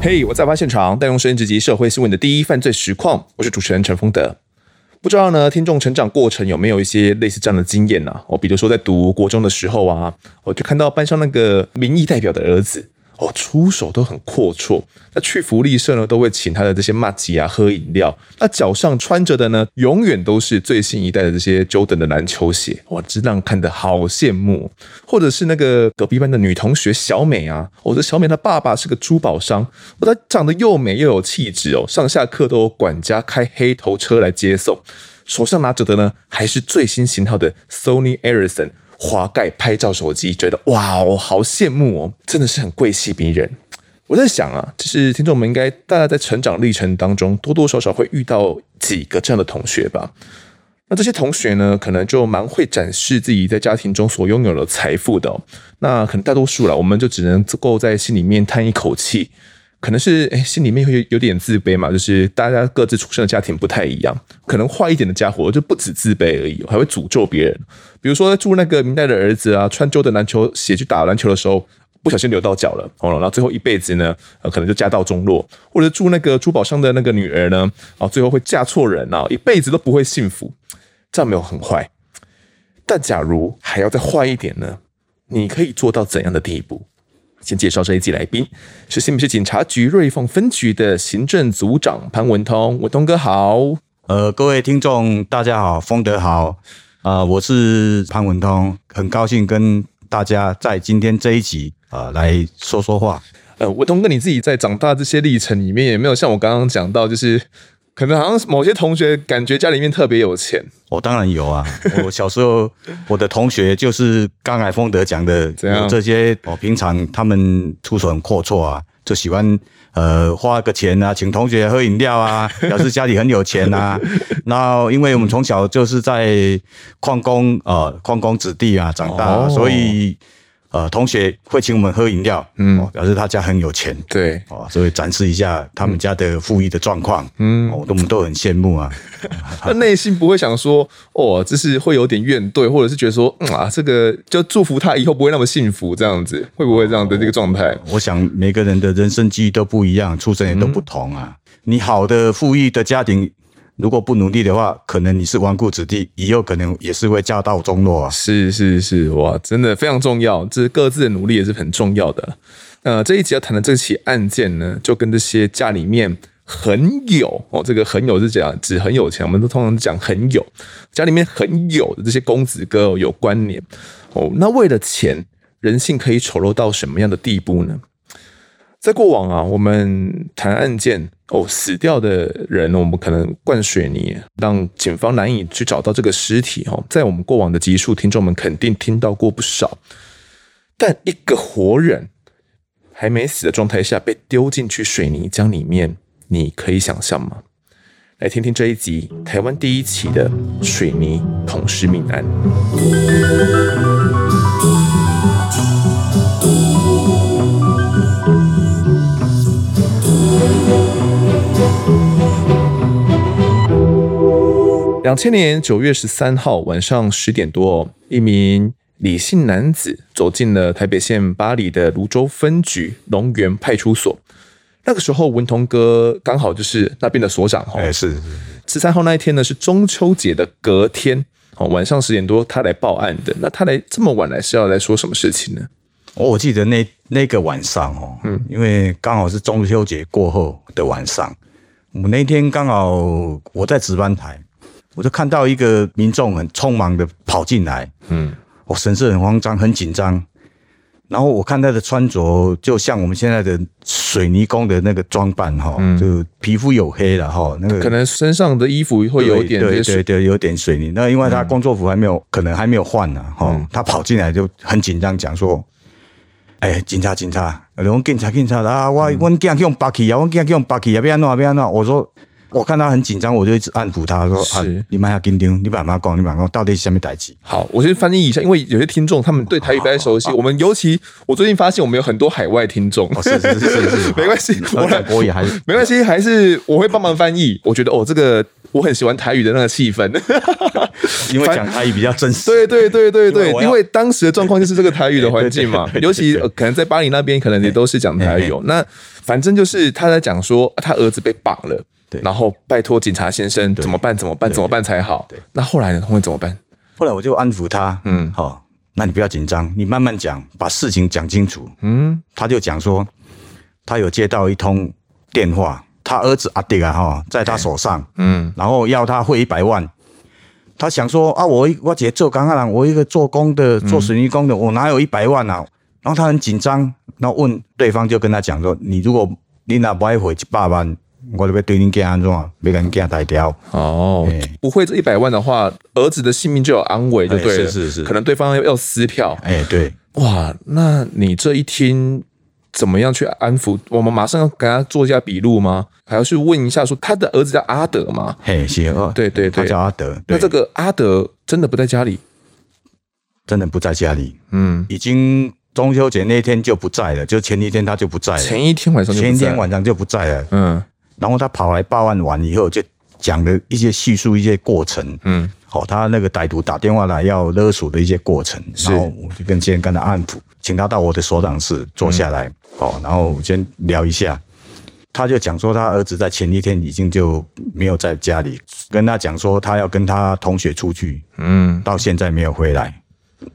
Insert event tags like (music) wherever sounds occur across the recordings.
嘿，我在案发现场，带用声音直击社会新闻的第一犯罪实况。我是主持人陈丰德。不知道呢，听众成长过程有没有一些类似这样的经验呢？哦，比如说在读国中的时候啊，我就看到班上那个民意代表的儿子。哦，出手都很阔绰。那去福利社呢，都会请他的这些麻吉啊喝饮料。那脚上穿着的呢，永远都是最新一代的这些 Jordan 的篮球鞋。哇，真让看得好羡慕。或者是那个隔壁班的女同学小美啊，我、哦、这小美她爸爸是个珠宝商，哦，她长得又美又有气质哦。上下课都有管家开黑头车来接送，手上拿着的呢，还是最新型号的 Sony Ericsson。滑盖拍照手机，觉得哇，我好羡慕哦，真的是很贵气逼人。我在想啊，就是听众们应该大家在成长历程当中多多少少会遇到几个这样的同学吧。那这些同学呢，可能就蛮会展示自己在家庭中所拥有的财富的。那可能大多数了，我们就只能够在心里面叹一口气。可能是诶，心里面会有有点自卑嘛，就是大家各自出生的家庭不太一样，可能坏一点的家伙就不止自卑而已，还会诅咒别人。比如说住那个明代的儿子啊，穿旧的篮球鞋去打篮球的时候，不小心流到脚了，哦，然后最后一辈子呢，可能就家道中落；或者住那个珠宝商的那个女儿呢，啊，最后会嫁错人啊，一辈子都不会幸福。这样没有很坏，但假如还要再坏一点呢？你可以做到怎样的地步？先介绍这一季来宾，是新北市警察局瑞凤分局的行政组长潘文通，文通哥好。呃，各位听众大家好，风德好，啊、呃，我是潘文通，很高兴跟大家在今天这一集啊、呃、来说说话。呃，文通哥你自己在长大这些历程里面，有没有像我刚刚讲到，就是。可能好像某些同学感觉家里面特别有钱，我、哦、当然有啊。我小时候 (laughs) 我的同学就是刚才丰德讲的这样，这些我平常他们出手很阔绰啊，就喜欢呃花个钱啊，请同学喝饮料啊，(laughs) 表示家里很有钱啊。那因为我们从小就是在矿工呃矿工子弟啊长大，哦、所以。呃，同学会请我们喝饮料，嗯，表示他家很有钱，对，哦，所以展示一下他们家的富裕的状况，嗯，我们都很羡慕啊。(laughs) 他内心不会想说，哦，这是会有点怨怼，或者是觉得说，嗯啊，这个就祝福他以后不会那么幸福，这样子会不会这样的这个状态？我想每个人的人生机遇都不一样，出身也都不同啊。你好的富裕的家庭。如果不努力的话，可能你是纨绔子弟，以后可能也是会家道中落啊。是是是，哇，真的非常重要，这各自的努力也是很重要的。呃，这一集要谈的这起案件呢，就跟这些家里面很有哦，这个很有是讲指很有钱，我们都通常讲很有，家里面很有的这些公子哥有关联哦。那为了钱，人性可以丑陋到什么样的地步呢？在过往啊，我们谈案件哦，死掉的人，我们可能灌水泥，让警方难以去找到这个尸体哦。在我们过往的集数，听众们肯定听到过不少。但一个活人还没死的状态下被丢进去水泥浆里面，你可以想象吗？来听听这一集台湾第一起的水泥桶尸命案。两千年九月十三号晚上十点多，一名李姓男子走进了台北县八里的泸州分局龙园派出所。那个时候，文同哥刚好就是那边的所长哈。是十三号那一天呢，是中秋节的隔天哦，晚上十点多他来报案的。那他来这么晚来是要来说什么事情呢？哦我记得那那个晚上哦，嗯，因为刚好是中秋节过后的晚上，我那天刚好我在值班台。我就看到一个民众很匆忙的跑进来，嗯，我神色很慌张，很紧张。然后我看他的穿着，就像我们现在的水泥工的那个装扮，哈，就皮肤黝黑了，哈，那个可能身上的衣服会有点对对对，有点水泥。那因为他工作服还没有，可能还没有换呢，哈。他跑进来就很紧张，讲说：“哎，警察，警察，我警察，警察啊！我我惊用拔起啊，我惊用拔起啊，别弄啊，别弄。”我说。我看他很紧张，我就一直安抚他说：“啊，你慢下紧张，你慢慢讲，你慢慢讲，到底是什么代志？”好，我先翻译一下，因为有些听众他们对台语不太熟悉。我们尤其我最近发现，我们有很多海外听众。是是是 (laughs) 是，没关系，我来国语还是没关系，还是我会帮忙翻译。我觉得哦，这个我很喜欢台语的那个气氛，(laughs) 因为讲台语比较真实。对对对对对，因为当时的状况就是这个台语的环境嘛，尤其可能在巴黎那边，可能也都是讲台语。那反正就是他在讲说，他儿子被绑了。对，然后拜托警察先生怎么办？怎么办？怎么办才好？对，那后来呢？后面怎么办？后来我就安抚他，嗯，好，那你不要紧张，你慢慢讲，把事情讲清楚。嗯，他就讲说，他有接到一通电话，他儿子阿迪啊，哈，在他手上，嗯，然后要他汇一百万。他想说啊，我我姐做刚刚我一个做工的，做水泥工的，我哪有一百万啊？然后他很紧张，然后问对方，就跟他讲说，你如果你哪不爱汇一百万？我都要对你给安怎，别跟你给他带掉。哦，欸、不会这一百万的话，儿子的性命就有安危，就对了。欸、是是是，可能对方要要撕票。哎、欸，对。哇，那你这一听怎么样去安抚？我们马上要给他做一下笔录吗？还要去问一下，说他的儿子叫阿德吗？嘿，行哦。对对对，他叫阿德。那这个阿德真的不在家里？真的不在家里。嗯，已经中秋节那天就不在了，就前一天他就不在了。前一天晚上就不在了，前一天晚上就不在了。嗯。然后他跑来报案完以后，就讲了一些叙述一些过程，嗯，好，他那个歹徒打电话来要勒索的一些过程，然后我就跟先跟他安抚，请他到我的所长室坐下来，哦、嗯，然后先聊一下，他就讲说他儿子在前一天已经就没有在家里，跟他讲说他要跟他同学出去，嗯，到现在没有回来，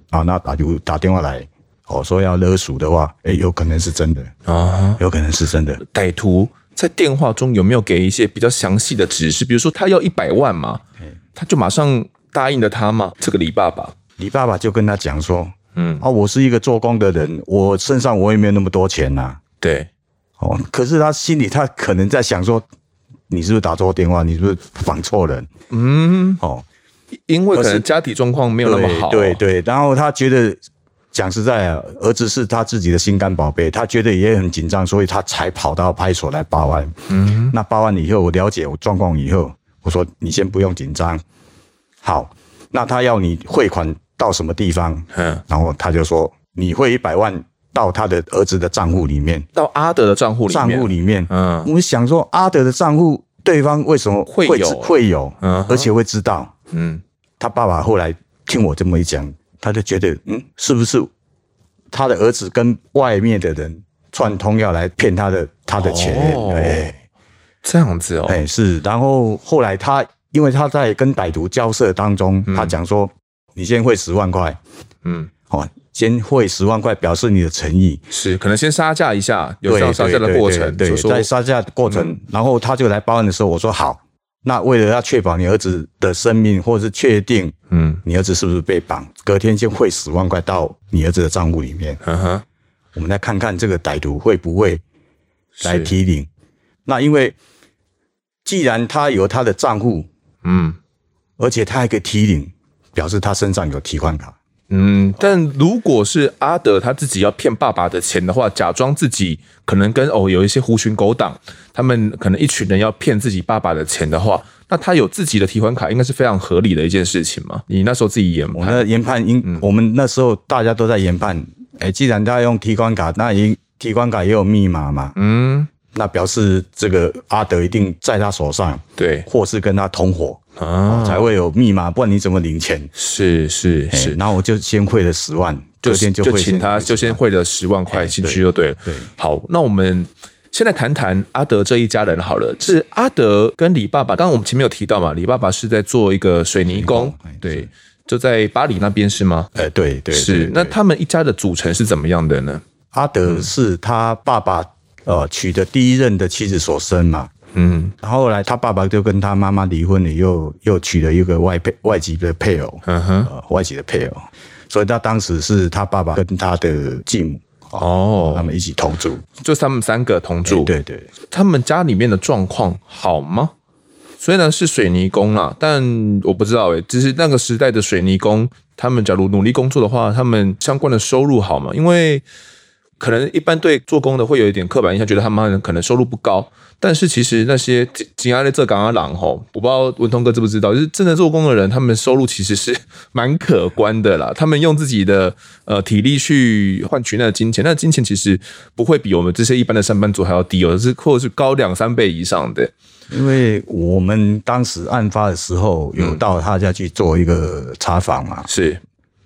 啊，那歹徒打电话来，哦，说要勒索的话，诶，有可能是真的。啊，有可能是真的，歹徒。在电话中有没有给一些比较详细的指示？比如说他要一百万嘛，他就马上答应了他嘛。这个李爸爸，李爸爸就跟他讲说：“嗯啊，我是一个做工的人，我身上我也没有那么多钱呐。”对，哦，可是他心里他可能在想说：“你是不是打错电话？你是不是绑错人？”嗯，哦，因为可能家庭状况没有那么好，对对，然后他觉得。讲实在啊，儿子是他自己的心肝宝贝，他觉得也很紧张，所以他才跑到派出所来报案。嗯，那报案以后，我了解我状况以后，我说你先不用紧张。好，那他要你汇款到什么地方？嗯，然后他就说你汇一百万到他的儿子的账户里面，到阿德的账户里面。账户里面，嗯，我想说阿德的账户，对方为什么会有会有？嗯，而且会知道。嗯，他爸爸后来听我这么一讲。他就觉得，嗯，是不是他的儿子跟外面的人串通要来骗他的他的钱？哦，对，这样子哦，哎是。然后后来他因为他在跟歹徒交涉当中，嗯、他讲说：“你先汇十万块，嗯，哦，先汇十万块表示你的诚意，是可能先杀价一下，有这样杀价的过程，对，在杀价过程，嗯、然后他就来报案的时候，我说好。”那为了要确保你儿子的生命，或者是确定，嗯，你儿子是不是被绑，隔天先汇十万块到你儿子的账户里面。嗯哼，我们来看看这个歹徒会不会来提领。那因为既然他有他的账户，嗯，而且他还可以提领，表示他身上有提款卡。嗯，但如果是阿德他自己要骗爸爸的钱的话，假装自己可能跟哦有一些狐群狗党，他们可能一群人要骗自己爸爸的钱的话，那他有自己的提款卡，应该是非常合理的一件事情嘛。你那时候自己研判，我那研判，应、嗯、我们那时候大家都在研判，哎，既然他用提款卡，那也提款卡也有密码嘛，嗯，那表示这个阿德一定在他手上，对，或是跟他同伙。啊，才会有密码，不然你怎么领钱？是是是，然后我就先汇了十万，就先就请他就先汇了十万块进去就对了。对，好，那我们现在谈谈阿德这一家人好了。是阿德跟李爸爸，刚刚我们前面有提到嘛，李爸爸是在做一个水泥工，对，就在巴黎那边是吗？呃，对对，是。那他们一家的组成是怎么样的呢？阿德是他爸爸呃娶的第一任的妻子所生嘛。嗯，然后后来他爸爸就跟他妈妈离婚了，又又娶了一个外配外籍的配偶，嗯哼、呃，外籍的配偶，所以他当时是他爸爸跟他的继母哦，他们一起同住，就他们三个同住，对对。他们家里面的状况好吗？虽然是水泥工啦，但我不知道诶、欸，就是那个时代的水泥工，他们假如努力工作的话，他们相关的收入好吗？因为可能一般对做工的会有一点刻板印象，觉得他们可能收入不高。但是其实那些紧挨的这港阿郎吼，我不知道文通哥知不知道，就是真的做工的人，他们收入其实是蛮可观的啦。他们用自己的呃体力去换取那个金钱，那金钱其实不会比我们这些一般的上班族还要低，哦是或者是高两三倍以上的。因为我们当时案发的时候有到他家去做一个查房嘛，是，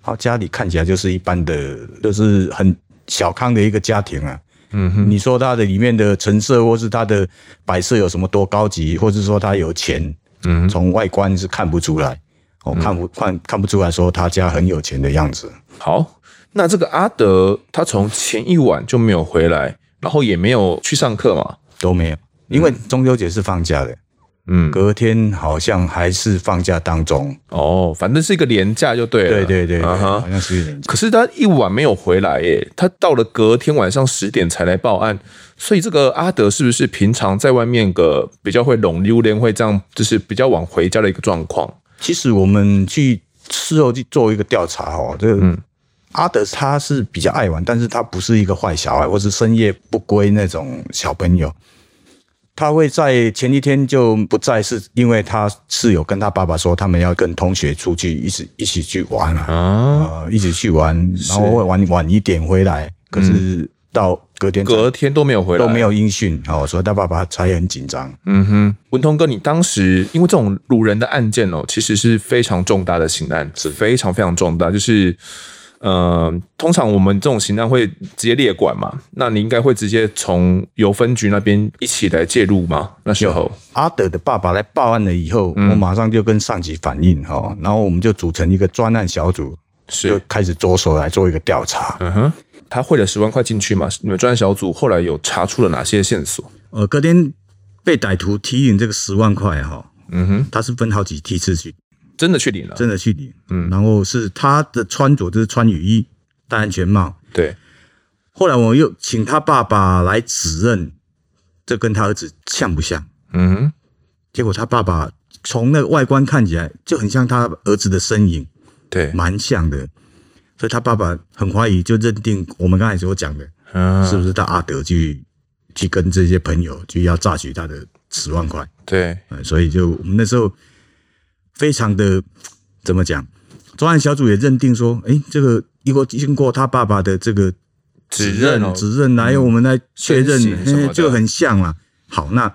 他家里看起来就是一般的，就是很小康的一个家庭啊。嗯哼，你说他的里面的陈设或是他的摆设有什么多高级，或者说他有钱，嗯，从外观是看不出来，哦，看不看看不出来说他家很有钱的样子。好，那这个阿德他从前一晚就没有回来，然后也没有去上课嘛，都没有，因为中秋节是放假的。嗯，隔天好像还是放假当中哦，反正是一个连假就对了。对对对，uh 好像是一个连假。可是他一晚没有回来耶，他到了隔天晚上十点才来报案，所以这个阿德是不是平常在外面个比较会拢溜连会这样，就是比较晚回家的一个状况？其实我们去事后去做一个调查哦，这个嗯，阿德他是比较爱玩，但是他不是一个坏小孩，或是深夜不归那种小朋友。他会在前一天就不在，是因为他室友跟他爸爸说，他们要跟同学出去一起一起去玩啊，啊、呃，一起去玩，然后会晚晚一点回来。可是到隔天隔天都没有回来，都没有音讯，哦，所以他爸爸才很紧张。嗯哼，文通哥，你当时因为这种掳人的案件哦，其实是非常重大的刑案，是非常非常重大，就是。呃，通常我们这种刑案会直接列管嘛？那你应该会直接从邮分局那边一起来介入吗？那时候阿德的爸爸来报案了以后，嗯、我马上就跟上级反映哈，然后我们就组成一个专案小组，是就开始着手来做一个调查。嗯哼，他汇了十万块进去嘛？你们专案小组后来有查出了哪些线索？呃，隔天被歹徒提领这个十万块哈，嗯哼，他是分好几梯次去。真的去领了，真的去领，嗯，然后是他的穿着就是穿雨衣、戴安全帽，对。后来我又请他爸爸来指认，这跟他儿子像不像？嗯。结果他爸爸从那个外观看起来就很像他儿子的身影，对，蛮像的。所以他爸爸很怀疑，就认定我们刚才所讲的，嗯，是不是他阿德去去跟这些朋友就要榨取他的十万块？对，所以就我们那时候。非常的怎么讲？专案小组也认定说，哎，这个如果经过他爸爸的这个指认、哦、指认，来我们来确认，嗯、就很像了。好，那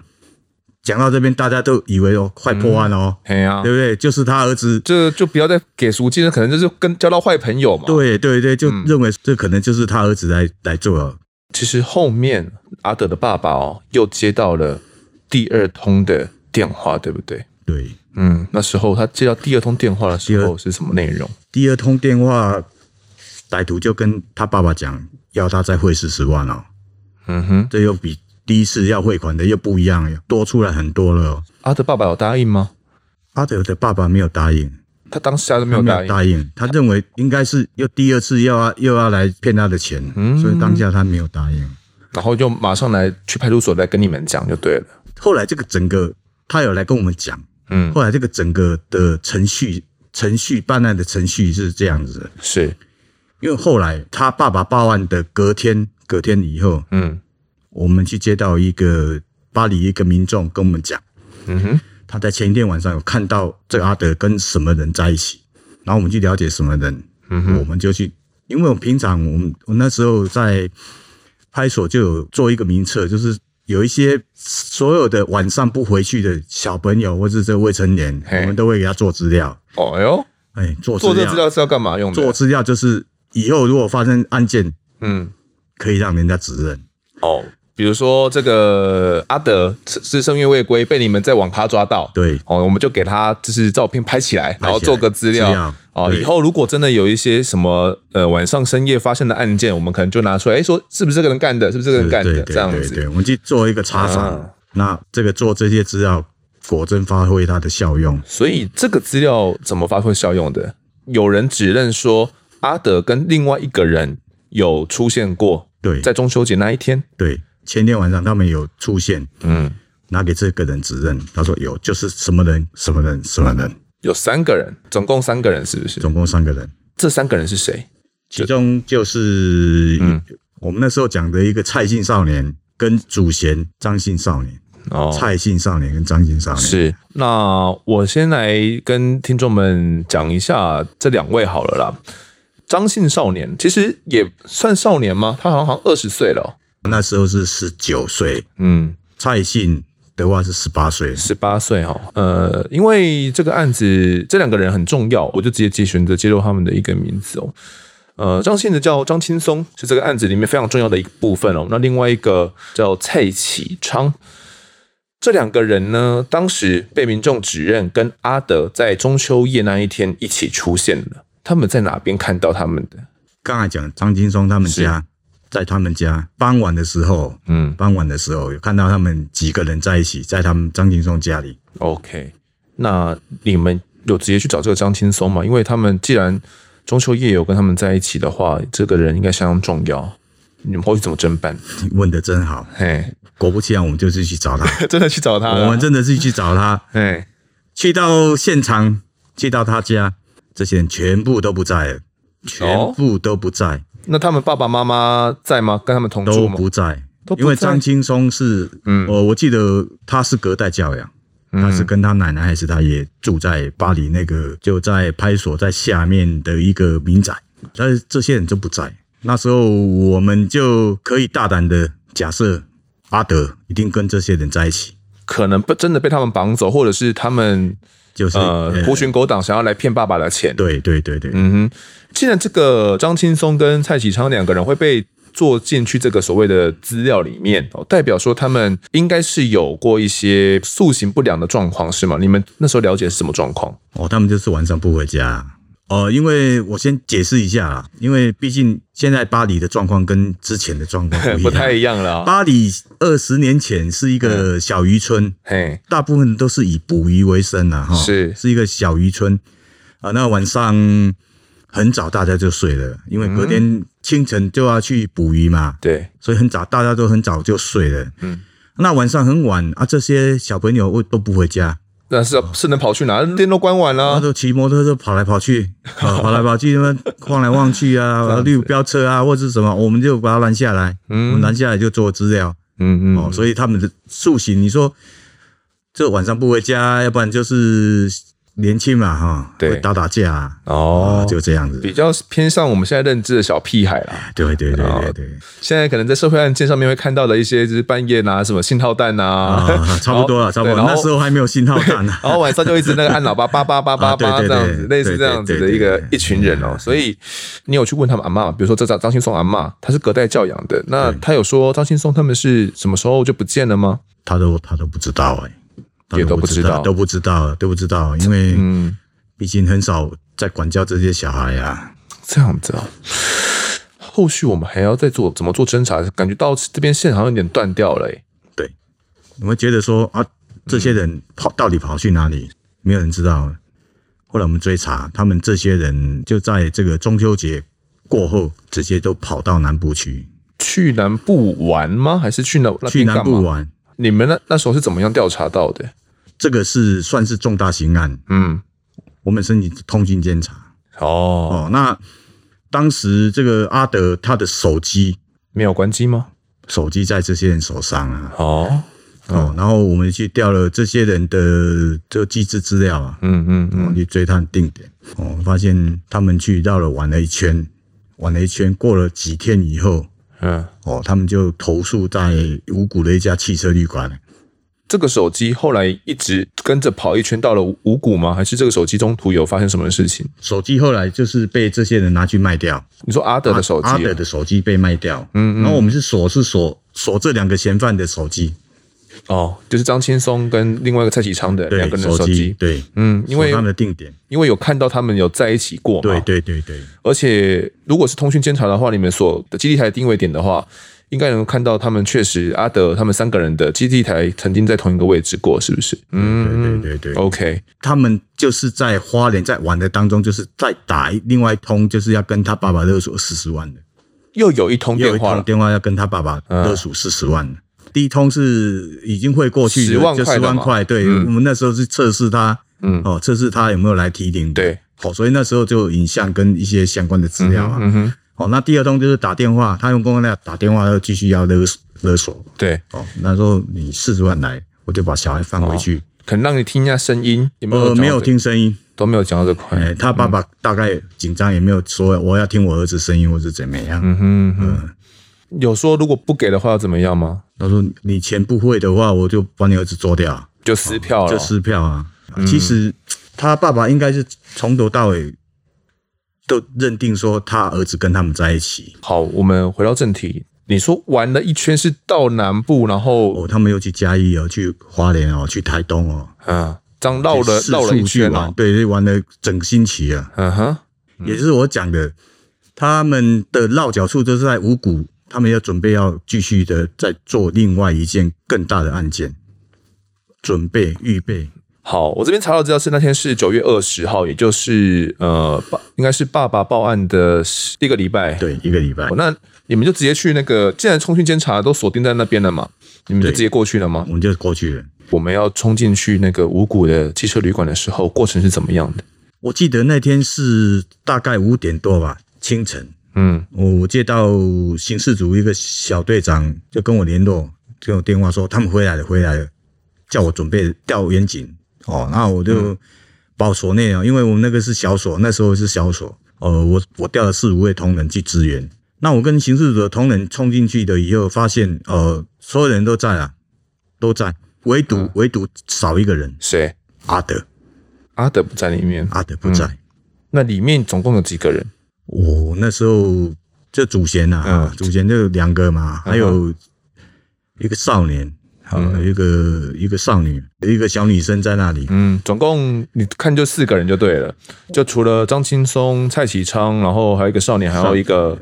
讲到这边，大家都以为哦，快破案了哦，嗯啊、对不对？就是他儿子，这就不要再给赎金了，可能就是跟交到坏朋友嘛。对对对，就认为这可能就是他儿子来、嗯、来做了。其实后面阿德的爸爸哦，又接到了第二通的电话，对不对？对。嗯，那时候他接到第二通电话的时候是什么内容？第二通电话，歹徒就跟他爸爸讲，要他再汇四十万哦。嗯哼，这又比第一次要汇款的又不一样，多出来很多了哦。阿德爸爸有答应吗？阿德的爸爸没有答应，他当时都没有答应。答应，他认为应该是又第二次又要又要来骗他的钱，嗯，所以当下他没有答应，然后就马上来去派出所来跟你们讲就对了。后来这个整个他有来跟我们讲。嗯，后来这个整个的程序，程序办案的程序是这样子。的，是。因为后来他爸爸报案的隔天，隔天以后，嗯，我们去接到一个巴黎一个民众跟我们讲，嗯哼，他在前一天晚上有看到这个阿德跟什么人在一起，然后我们去了解什么人，嗯哼，我们就去，因为我平常我们我那时候在派出所就有做一个名册，就是。有一些所有的晚上不回去的小朋友，或者是这未成年，我们都会给他做资料。哦哟，哎，做做这资料是要干嘛用的？做资料就是以后如果发生案件，嗯，可以让人家指认。哦。比如说这个阿德是深夜未归，被你们在网咖抓到，对，哦，我们就给他就是照片拍起来，然后做个资料，哦，以后如果真的有一些什么呃晚上深夜发生的案件，我们可能就拿出来，哎，说是不是这个人干的，是不是这个人干的，这样子，对，我们去做一个查访，啊、那这个做这些资料果真发挥它的效用。所以这个资料怎么发挥效用的？有人指认说阿德跟另外一个人有出现过，对，在中秋节那一天，对。前天晚上他们有出现，嗯，拿给这个人指认，他说有，就是什么人，什么人，什么人，有三个人，总共三个人，是不是？总共三个人，这三个人是谁？其中就是，嗯，我们那时候讲的一个蔡姓少年跟祖贤张姓少年。哦，蔡姓少年跟张姓少年是。那我先来跟听众们讲一下这两位好了啦。张姓少年其实也算少年吗？他好像好像二十岁了哦。那时候是十九岁。嗯，蔡姓的话是十八岁。十八岁哈。呃，因为这个案子这两个人很重要，我就直接接选择揭露他们的一个名字哦。呃，张姓的叫张青松，是这个案子里面非常重要的一个部分哦。那另外一个叫蔡启昌。这两个人呢，当时被民众指认跟阿德在中秋夜那一天一起出现了。他们在哪边看到他们的？刚才讲张青松他们家，在他们家傍晚的时候，嗯，傍晚的时候有看到他们几个人在一起，在他们张青松家里。OK，那你们有直接去找这个张青松吗？因为他们既然中秋夜有跟他们在一起的话，这个人应该相当重要。你们会怎么侦办？你问的真好，嘿。果不其然，我们就是去找他，(laughs) 真的去找他。我们真的是去找他，哎，去到现场，去到他家，这些人全部都不在了，全部都不在。哦、那他们爸爸妈妈在吗？跟他们同住吗？都不在，不在。因为张青松是，嗯，我我记得他是隔代教养，嗯、他是跟他奶奶还是他爷住在巴黎那个，就在派出所在下面的一个民宅，但是这些人都不在。那时候我们就可以大胆的假设。阿德一定跟这些人在一起，可能不真的被他们绑走，或者是他们就是呃狐群狗党想要来骗爸爸的钱。对对对对，嗯哼。既然这个张青松跟蔡启昌两个人会被做进去这个所谓的资料里面，哦，代表说他们应该是有过一些塑形不良的状况，是吗？你们那时候了解是什么状况？哦，他们就是晚上不回家。哦，因为我先解释一下啦，因为毕竟现在巴黎的状况跟之前的状况不，(laughs) 不太一样了，哦。八里二十年前是一个小渔村，嘿，大部分都是以捕鱼为生的哈，是。是一个小渔村。啊。那晚上很早大家就睡了，因为隔天清晨就要去捕鱼嘛，对，所以很早大家都很早就睡了。嗯，那晚上很晚啊，这些小朋友都不回家。那是是能跑去哪？店都关完了，他就骑摩托车跑来跑去，(laughs) 跑来跑去，那么晃来晃去啊，(laughs) 绿标车啊，或者是什么，我们就把他拦下来，嗯，拦下来就做资料，嗯嗯，哦，所以他们的塑形，你说这晚上不回家，要不然就是。年轻嘛，哈，对，打打架啊，哦，就这样子，比较偏向我们现在认知的小屁孩啦。对对对对对，现在可能在社会案件上面会看到的一些，就是半夜拿什么信号弹啊，差不多 (laughs) 了，差不多。那时候还没有信号弹呢，(laughs) 然后晚上就一直那个按喇叭，叭叭叭叭 (laughs) 叭这样子，类似这样子的一个一群人哦。所以你有去问他们阿嬷，比如说这张张青松阿嬷，他是隔代教养的，那他有说张青松他们是什么时候就不见了吗？他都他都不知道哎。也都不知道，都不知道，都不知道，因为嗯，毕竟很少在管教这些小孩呀、啊。这样子啊，后续我们还要再做怎么做侦查？感觉到这边线好像有点断掉了。对，我们觉得说啊，这些人跑到底跑去哪里？没有人知道。后来我们追查，他们这些人就在这个中秋节过后，直接都跑到南部去。去南部玩吗？还是去哪？去南部玩？你们那那时候是怎么样调查到的？这个是算是重大刑案，嗯，我们申请通讯监察。哦哦，那当时这个阿德他的手机没有关机吗？手机在这些人手上啊。哦哦，然后我们去调了这些人的这个机制资料啊，嗯嗯嗯，去追探定点。哦，发现他们去绕了玩了一圈，玩了一圈，过了几天以后，嗯哦，他们就投诉在五股的一家汽车旅馆。这个手机后来一直跟着跑一圈到了五股吗？还是这个手机中途有发生什么事情？手机后来就是被这些人拿去卖掉。你说阿德的手机，阿德的手机被卖掉。嗯嗯。然后我们是锁，是锁锁这两个嫌犯的手机。哦，就是张青松跟另外一个蔡启昌的两个人的手机。对，嗯，因为他们的定点，因为有看到他们有在一起过嘛。对对对对。而且如果是通讯监察的话，你们所的基地台定位点的话。应该能看到他们确实阿德他们三个人的基地台曾经在同一个位置过，是不是？嗯，对对对对。OK，他们就是在花莲在玩的当中，就是在打另外一通，就是要跟他爸爸勒索四十万的。又有一通电话，电话要跟他爸爸勒索四十万。第一通是已经汇过去十万块，十万块。对，我们那时候是测试他，嗯，哦，测试他有没有来提领。对，哦，所以那时候就有影像跟一些相关的资料啊。嗯哼。哦，那第二通就是打电话，他用公安电打电话又继续要勒勒索。对，哦，那时候你四十万来，我就把小孩放回去，哦、可能让你听一下声音，有没有、呃？没有听声音，都没有讲到这块。哎，他爸爸大概紧张，也没有说我要听我儿子声音，或是怎么样。嗯哼，哼，嗯，有说如果不给的话要怎么样吗？他说你钱不会的话，我就把你儿子做掉，就撕票了，就撕票啊。嗯、其实他爸爸应该是从头到尾。都认定说他儿子跟他们在一起。好，我们回到正题。你说玩了一圈是到南部，然后哦，他们又去嘉义哦，去花莲哦，去台东哦，啊，这样绕了绕了一圈啊，对，玩了整个星期啊。嗯哼，也就是我讲的，他们的落脚处都是在五股，他们要准备要继续的再做另外一件更大的案件，准备预备。好，我这边查到资料是那天是九月二十号，也就是呃，应该是爸爸报案的一个礼拜，对，一个礼拜。那你们就直接去那个，既然通讯监察都锁定在那边了嘛，你们就直接过去了吗？我们就过去了。我们要冲进去那个五谷的汽车旅馆的时候，过程是怎么样的？我记得那天是大概五点多吧，清晨。嗯，我我接到刑事组一个小队长就跟我联络，给我电话说他们回来了，回来了，叫我准备调员警。哦，那我就保所内啊，嗯、因为我们那个是小所，那时候是小所。呃，我我调了四五位同仁去支援。那我跟刑事组的同仁冲进去的以后，发现呃，所有人都在啊，都在，唯独、嗯、唯独少一个人，谁？阿德，阿德不在里面，阿德不在。嗯、那里面总共有几个人？我那时候这主嫌呐，嗯，主嫌就两个嘛，还有一个少年。嗯，一个一个少女，一个小女生在那里。嗯，总共你看就四个人就对了，就除了张青松、蔡启昌，然后还有一个少年，还有一个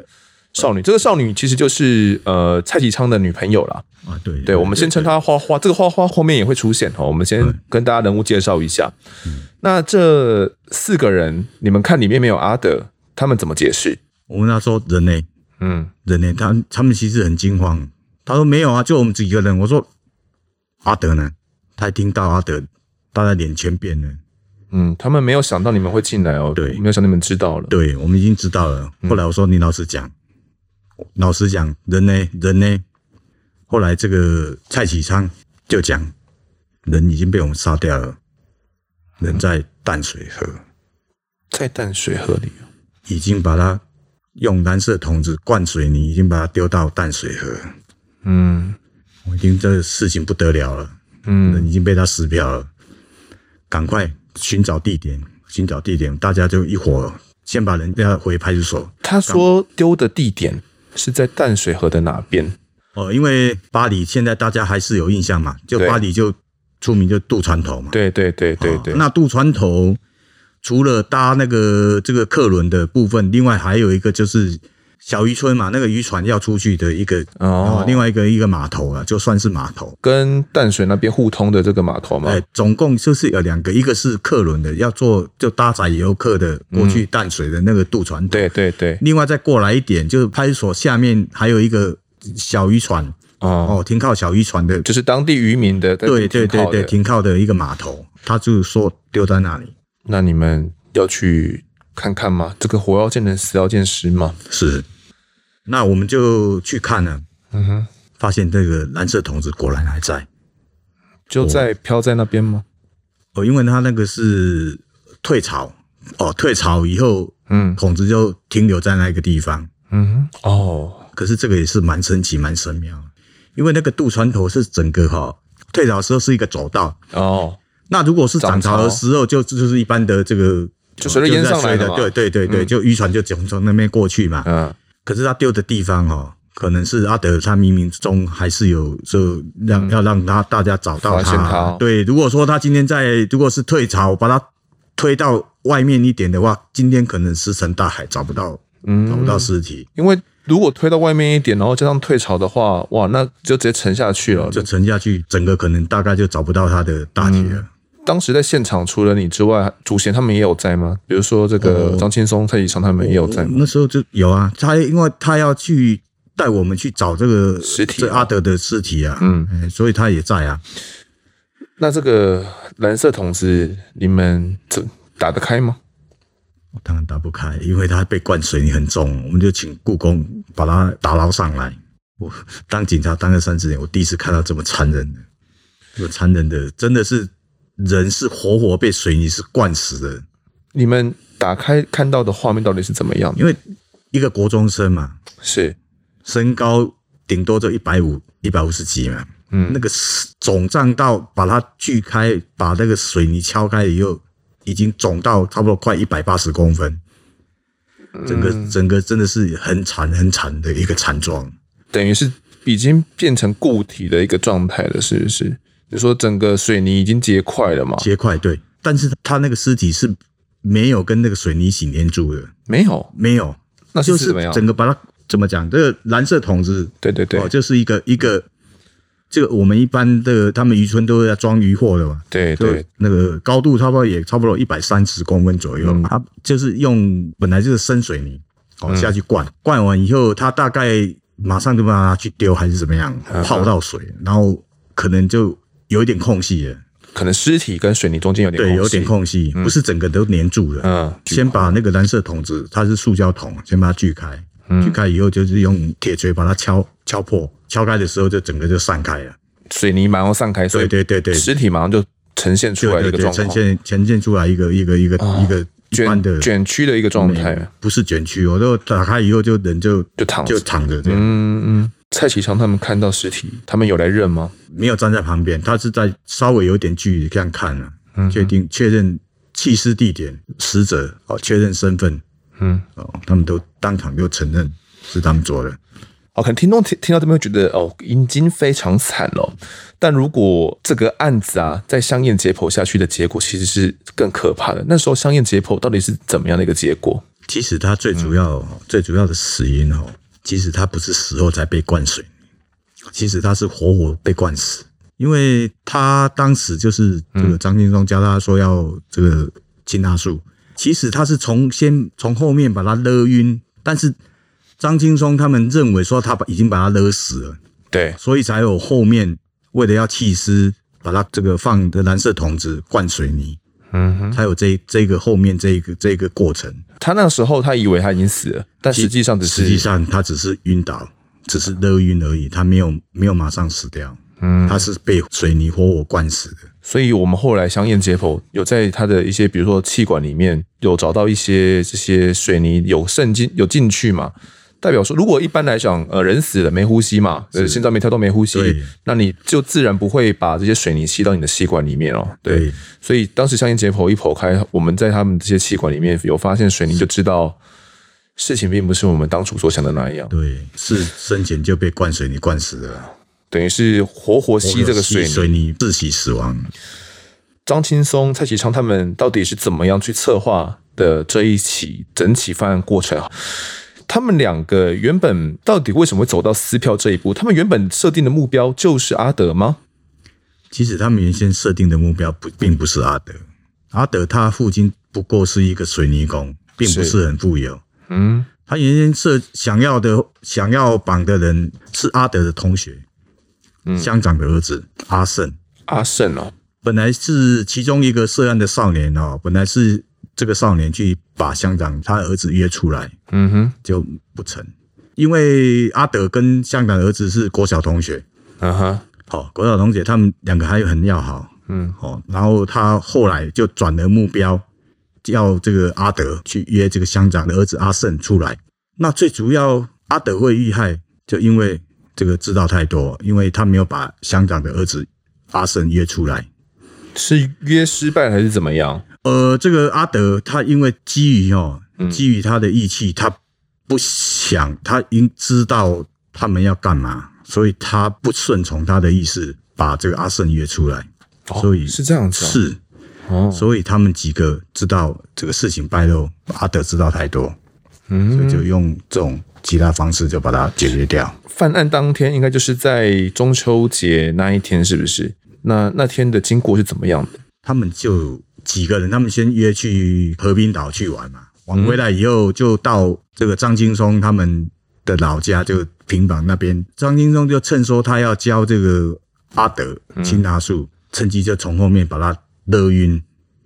少女。这个少女其实就是呃蔡启昌的女朋友啦。啊，对，对，我们先称她花花。这个花花后面也会出现哦。我们先跟大家人物介绍一下。那这四个人，你们看里面没有阿德，他们怎么解释？我问他说人呢？嗯，人呢？他他们其实很惊慌。他说没有啊，就我们几个人。我说。阿德呢？他一听到阿德，大家脸全变了。嗯，他们没有想到你们会进来哦。对，没有想到你们知道了。对，我们已经知道了。后来我说：“你老实讲，嗯、老实讲，人呢？人呢？”后来这个蔡启昌就讲：“人已经被我们杀掉了，人在淡水河，在淡水河里，已经把他用蓝色桶子灌水泥，已经把他丢到淡水河。”嗯。我已经这个事情不得了了，嗯，已经被他撕票了，赶快寻找地点，寻找地点，大家就一伙先把人带回派出所。他说丢的地点是在淡水河的哪边？哦，因为巴黎现在大家还是有印象嘛，就巴黎就出名就渡船头嘛，对对对对对。那渡船头除了搭那个这个客轮的部分，另外还有一个就是。小渔村嘛，那个渔船要出去的一个哦，另外一个一个码头啊，就算是码头，跟淡水那边互通的这个码头嘛。哎，总共就是有两个，一个是客轮的，要坐就搭载游客的过去淡水的那个渡船。对对对。另外再过来一点，就是派出所下面还有一个小渔船哦哦，停靠小渔船的，就是当地渔民的。对对对对，停靠的一个码头，他就说丢在那里。那你们要去看看嘛？这个活要见人，死要见尸嘛？是。那我们就去看了，嗯哼，发现这个蓝色桶子果然还在，就在飘在那边吗？哦，因为它那个是退潮，哦，退潮以后，嗯，桶子就停留在那个地方，嗯哼，哦，可是这个也是蛮神奇、蛮神妙，因为那个渡船头是整个哈退潮的时候是一个走道，哦，那如果是涨潮的时候，就就是一般的这个就随着淹上来的，对对对对，就渔船就从从那边过去嘛，嗯。可是他丢的地方哦，可能是阿德他冥冥之中还是有就让要让他大家找到他。对，如果说他今天在，如果是退潮，把他推到外面一点的话，今天可能石沉大海，找不到，找不到尸体。因为如果推到外面一点，然后加上退潮的话，哇，那就直接沉下去了，就沉下去，整个可能大概就找不到他的大体了。当时在现场，除了你之外，祖贤他们也有在吗？比如说这个张青松、蔡启昌他们也有在吗？那时候就有啊，他因为他要去带我们去找这个尸体，这阿德的尸体啊，嗯，所以他也在啊。那这个蓝色桶子，你们这打得开吗？当然打不开，因为它被灌水泥很重，我们就请故宫把它打捞上来。我当警察当了三十年，我第一次看到这么残忍的，这么残忍的，真的是人是活活被水泥是灌死的。你们打开看到的画面到底是怎么样？因为一个国中生嘛，是身高顶多就一百五、一百五十几嘛，嗯，那个肿胀到把它锯开，把那个水泥敲开以后。已经肿到差不多快一百八十公分，整个整个真的是很惨很惨的一个惨状，等于是已经变成固体的一个状态了，是不是？你说整个水泥已经结块了嘛？结块对，但是他那个尸体是没有跟那个水泥一起粘住的，没有没有，那是怎么样？就是整个把它怎么讲？这个蓝色桶子，对对对，哦，就是一个一个。这个我们一般的，他们渔村都是要装渔货的嘛。对对，那个高度差不多也差不多一百三十公分左右。嗯、它就是用本来就是生水泥哦下去灌，嗯、灌完以后，它大概马上就把它去丢还是怎么样，嗯、泡到水，然后可能就有一点空隙了。可能尸体跟水泥中间有点对，有点空隙，嗯、不是整个都粘住了。嗯，先把那个蓝色桶子，它是塑胶桶，先把它锯开。嗯，锯开以后就是用铁锤把它敲敲破。敲开的时候，就整个就散开了，水泥马上散开，对对对对，尸体马上就呈现出来一个状况，呈现呈现出来一个一个一个一个卷的卷曲的一个状态，不是卷曲，我都打开以后就人就就躺就躺着这样。嗯嗯，蔡启昌他们看到尸体，他们有来认吗？没有站在旁边，他是在稍微有点距离这样看了，确定确认弃尸地点、死者哦，确认身份，嗯哦，他们都当场就承认是他们做的。哦，可能听众听听到这边会觉得哦，已经非常惨了。但如果这个案子啊，在香艳解剖下去的结果，其实是更可怕的。那时候香艳解剖到底是怎么样的一个结果？其实它最主要、嗯、最主要的死因哦，其实他不是死后才被灌水，其实他是活活被灌死。因为他当时就是这个张青松教他说要这个青钠素，其实他是从先从后面把他勒晕，但是。张青松他们认为说他把已经把他勒死了，对，所以才有后面为了要弃尸，把他这个放的蓝色桶子灌水泥，嗯哼，才有这这个后面这个这个过程。他那时候他以为他已经死了，但实际上只是实际上他只是晕倒，只是勒晕而已，他没有没有马上死掉，嗯，他是被水泥活活灌死的。所以我们后来相验解剖有在他的一些比如说气管里面有找到一些这些水泥有渗进有进去嘛？代表说，如果一般来讲，呃，人死了没呼吸嘛，呃，心脏没跳动没呼吸，那你就自然不会把这些水泥吸到你的气管里面哦。对，对所以当时相信解剖一剖开，我们在他们这些气管里面有发现水泥，就知道事情并不是我们当初所想的那样。对，是生前就被灌水泥灌死的，等于是活活吸这个水泥，水泥窒息死亡。张青松、蔡其昌他们到底是怎么样去策划的这一起整起犯案过程？他们两个原本到底为什么会走到撕票这一步？他们原本设定的目标就是阿德吗？其实他们原先设定的目标不并不是阿德，阿德他父亲不过是一个水泥工，并不是很富有。嗯，他原先设想要的想要绑的人是阿德的同学，嗯，乡长的儿子阿胜。阿胜哦，本来是其中一个涉案的少年哦，本来是。这个少年去把乡长他儿子约出来，嗯哼，就不成，因为阿德跟乡长的儿子是国小同学，啊哈，好，国小同学，他们两个还很要好，嗯，哦，然后他后来就转了目标，叫这个阿德去约这个乡长的儿子阿胜出来。那最主要阿德会遇害，就因为这个知道太多，因为他没有把乡长的儿子阿胜约出来，是约失败还是怎么样？呃，这个阿德他因为基于哦，基于他的义气，他不想，他应知道他们要干嘛，所以他不顺从他的意思，把这个阿胜约出来。所以是这样子，是哦，所以他们几个知道这个事情败露，阿德知道太多，嗯，所以就用这种其他方式就把它解决掉。犯案当天应该就是在中秋节那一天，是不是？那那天的经过是怎么样的？他们就。几个人，他们先约去河滨岛去玩嘛，玩回来以后就到这个张青松他们的老家，就平房那边。张青松就趁说他要教这个阿德青钠素，趁机就从后面把他勒晕，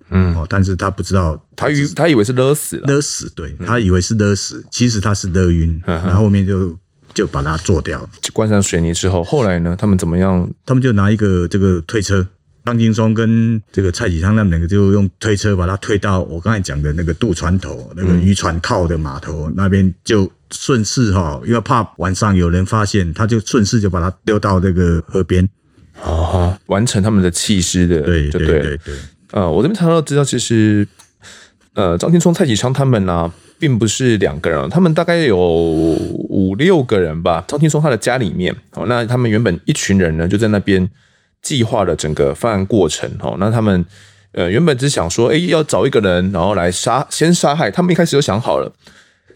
嗯，哦，但是他不知道，他以他以为是勒死了，勒死，对，他以为是勒死，其实他是勒晕，然后后面就就把他做掉，灌上水泥之后，后来呢，他们怎么样？他们就拿一个这个推车。张金松跟这个蔡启昌他们两个就用推车把他推到我刚才讲的那个渡船头，那个渔船靠的码头那边，就顺势哈，因为怕晚上有人发现，他就顺势就把他丢到那个河边，啊，完成他们的弃尸的，对对对对。呃，我这边查到知道，其实呃，张金松、蔡启昌他们呢、啊，并不是两个人，他们大概有五六个人吧。张金松他的家里面，哦，那他们原本一群人呢，就在那边。计划了整个犯案过程哦，那他们呃原本只想说，哎，要找一个人，然后来杀，先杀害。他们一开始就想好了，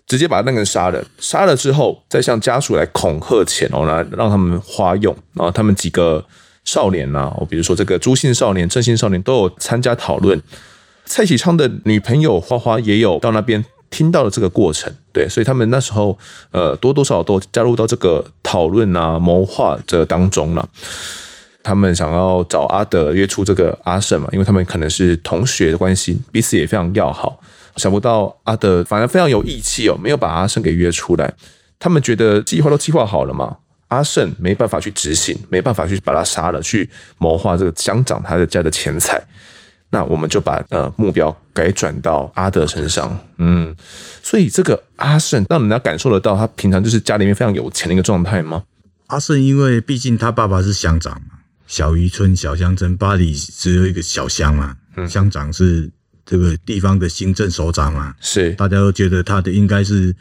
直接把那个人杀了，杀了之后再向家属来恐吓钱哦，来让他们花用。然后他们几个少年呐，哦，比如说这个朱姓少年、郑姓少年都有参加讨论。蔡启昌的女朋友花花也有到那边听到了这个过程，对，所以他们那时候呃多多少少都加入到这个讨论啊、谋划这当中了。他们想要找阿德约出这个阿胜嘛，因为他们可能是同学的关系，彼此也非常要好。想不到阿德反而非常有义气哦，没有把阿胜给约出来。他们觉得计划都计划好了嘛，阿胜没办法去执行，没办法去把他杀了，去谋划这个乡长他的家的钱财。那我们就把呃目标改转到阿德身上，嗯，所以这个阿胜让人家感受得到，他平常就是家里面非常有钱的一个状态吗？阿胜因为毕竟他爸爸是乡长嘛。小渔村、小乡镇，巴黎只有一个小乡嘛。乡长是这个地方的行政首长嘛，是大家都觉得他的应该是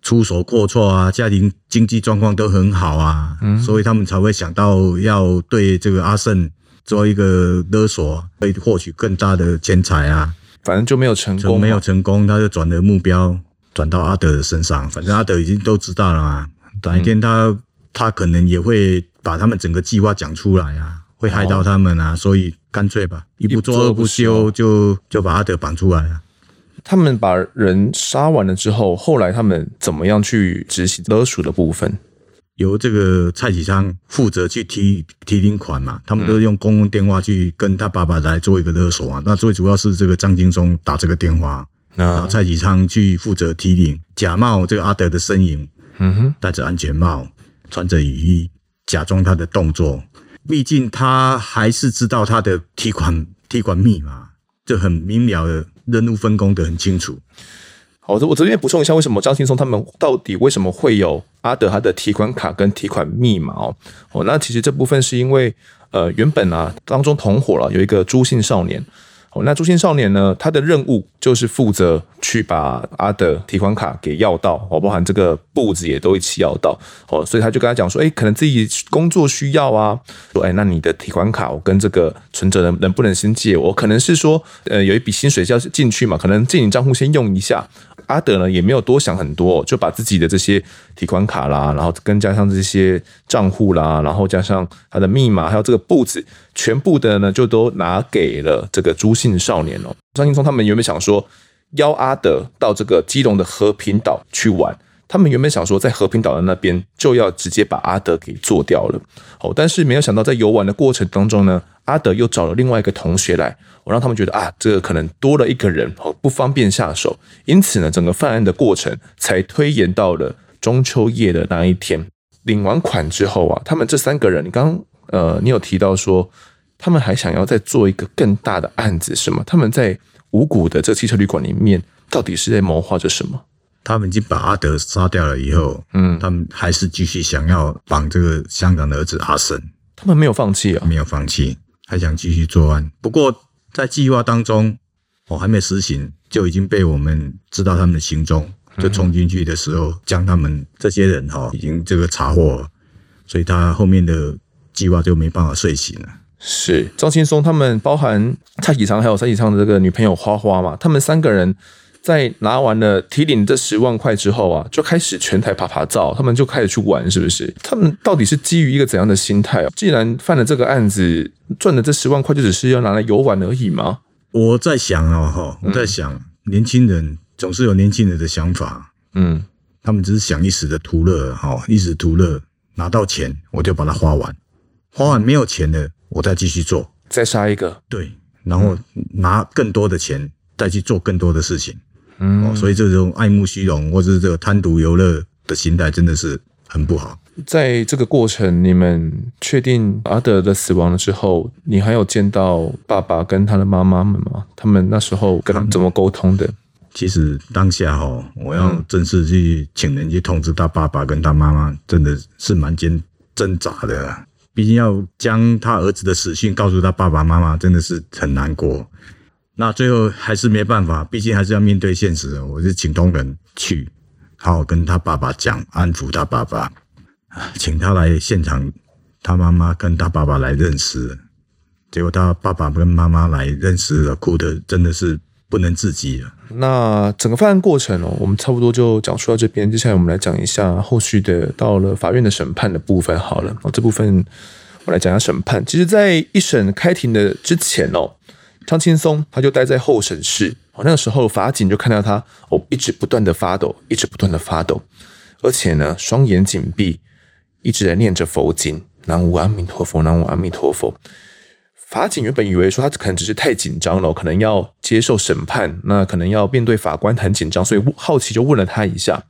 出手阔绰啊，家庭经济状况都很好啊，嗯，所以他们才会想到要对这个阿胜做一个勒索，可以获取更大的钱财啊。反正就没有成功，没有成功，他就转了目标转到阿德的身上。反正阿德已经都知道了嘛，哪一天他、嗯、他可能也会。把他们整个计划讲出来啊，会害到他们啊，所以干脆吧，一不做二不休，就就把阿德绑出来啊。他们把人杀完了之后，后来他们怎么样去执行勒索的部分？由这个蔡启昌负责去提提领款嘛，他们都用公共电话去跟他爸爸来做一个勒索啊。那最主要是这个张金松打这个电话，然后蔡启昌去负责提领，假冒这个阿德的身影，嗯哼，戴着安全帽，穿着雨衣。假装他的动作，毕竟他还是知道他的提款提款密码，就很明了的任务分工得很清楚。好，我这边补充一下，为什么张青松他们到底为什么会有阿德他的提款卡跟提款密码哦？哦，那其实这部分是因为呃，原本啊当中同伙了有一个朱姓少年。哦，那朱姓少年呢？他的任务就是负责去把阿德提款卡给要到，哦，包含这个簿子也都一起要到，哦，所以他就跟他讲说，哎，可能自己工作需要啊，说，哎，那你的提款卡我跟这个存折能能不能先借我？可能是说，呃，有一笔薪水要进去嘛，可能借你账户先用一下。阿德呢也没有多想很多，就把自己的这些提款卡啦，然后跟加上这些账户啦，然后加上他的密码，还有这个簿子，全部的呢就都拿给了这个朱姓少年哦。张青松他们原本想说邀阿德到这个基隆的和平岛去玩，他们原本想说在和平岛的那边就要直接把阿德给做掉了哦，但是没有想到在游玩的过程当中呢，阿德又找了另外一个同学来。我让他们觉得啊，这个可能多了一个人哦，不方便下手，因此呢，整个犯案的过程才推延到了中秋夜的那一天。领完款之后啊，他们这三个人，你刚呃，你有提到说，他们还想要再做一个更大的案子，是吗？他们在五股的这个汽车旅馆里面，到底是在谋划着什么？他们已经把阿德杀掉了以后，嗯，他们还是继续想要绑这个香港的儿子阿胜，他们没有放弃啊，没有放弃，还想继续作案，不过。在计划当中，我还没实行，就已经被我们知道他们的行踪，就冲进去的时候，将他们这些人哈已经这个查获了，所以他后面的计划就没办法遂行了。是张青松他们，包含蔡启昌还有蔡启昌的这个女朋友花花嘛，他们三个人。在拿完了提领这十万块之后啊，就开始全台爬爬照，他们就开始去玩，是不是？他们到底是基于一个怎样的心态啊？既然犯了这个案子，赚的这十万块就只是要拿来游玩而已吗？我在想啊，哈，我在想，嗯、年轻人总是有年轻人的想法，嗯，他们只是想一时的图乐，哈，一时图乐，拿到钱我就把它花完，花完没有钱了，我再继续做，再杀一个，对。然后拿更多的钱再去做更多的事情。嗯、哦，所以这种爱慕虚荣或者是这个贪图游乐的心态，真的是很不好。在这个过程，你们确定阿德的死亡了之后，你还有见到爸爸跟他的妈妈们吗？他们那时候跟他们怎么沟通的？其实当下哈，我要正式去请人去通知他爸爸跟他妈妈，真的是蛮艰挣扎的。毕竟要将他儿子的死讯告诉他爸爸妈妈，真的是很难过。那最后还是没办法，毕竟还是要面对现实。我就请同仁去，好好跟他爸爸讲，安抚他爸爸，请他来现场，他妈妈跟他爸爸来认尸。结果他爸爸跟妈妈来认尸了，哭得真的是不能自己了。那整个犯案过程哦，我们差不多就讲述到这边。接下来我们来讲一下后续的到了法院的审判的部分。好了，这部分我来讲一下审判。其实，在一审开庭的之前哦。张青松他就待在候审室，哦，那个时候法警就看到他哦，一直不断的发抖，一直不断的发抖，而且呢，双眼紧闭，一直在念着佛经，南无阿弥陀佛，南无阿弥陀佛。法警原本以为说他可能只是太紧张了，可能要接受审判，那可能要面对法官很紧张，所以好奇就问了他一下。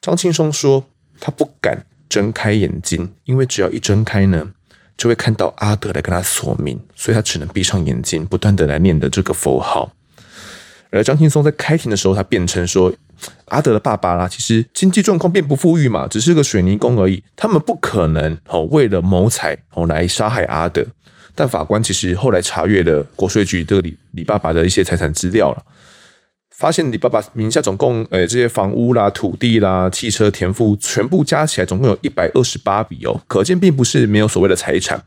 张青松说他不敢睁开眼睛，因为只要一睁开呢。就会看到阿德来跟他索命，所以他只能闭上眼睛，不断的来念的这个佛号。而张青松在开庭的时候，他辩称说，阿德的爸爸啦，其实经济状况并不富裕嘛，只是个水泥工而已，他们不可能哦为了谋财哦来杀害阿德。但法官其实后来查阅了国税局这个李李爸爸的一些财产资料了。发现李爸爸名下总共，呃，这些房屋啦、土地啦、汽车田赋，全部加起来总共有一百二十八笔哦，可见并不是没有所谓的财产。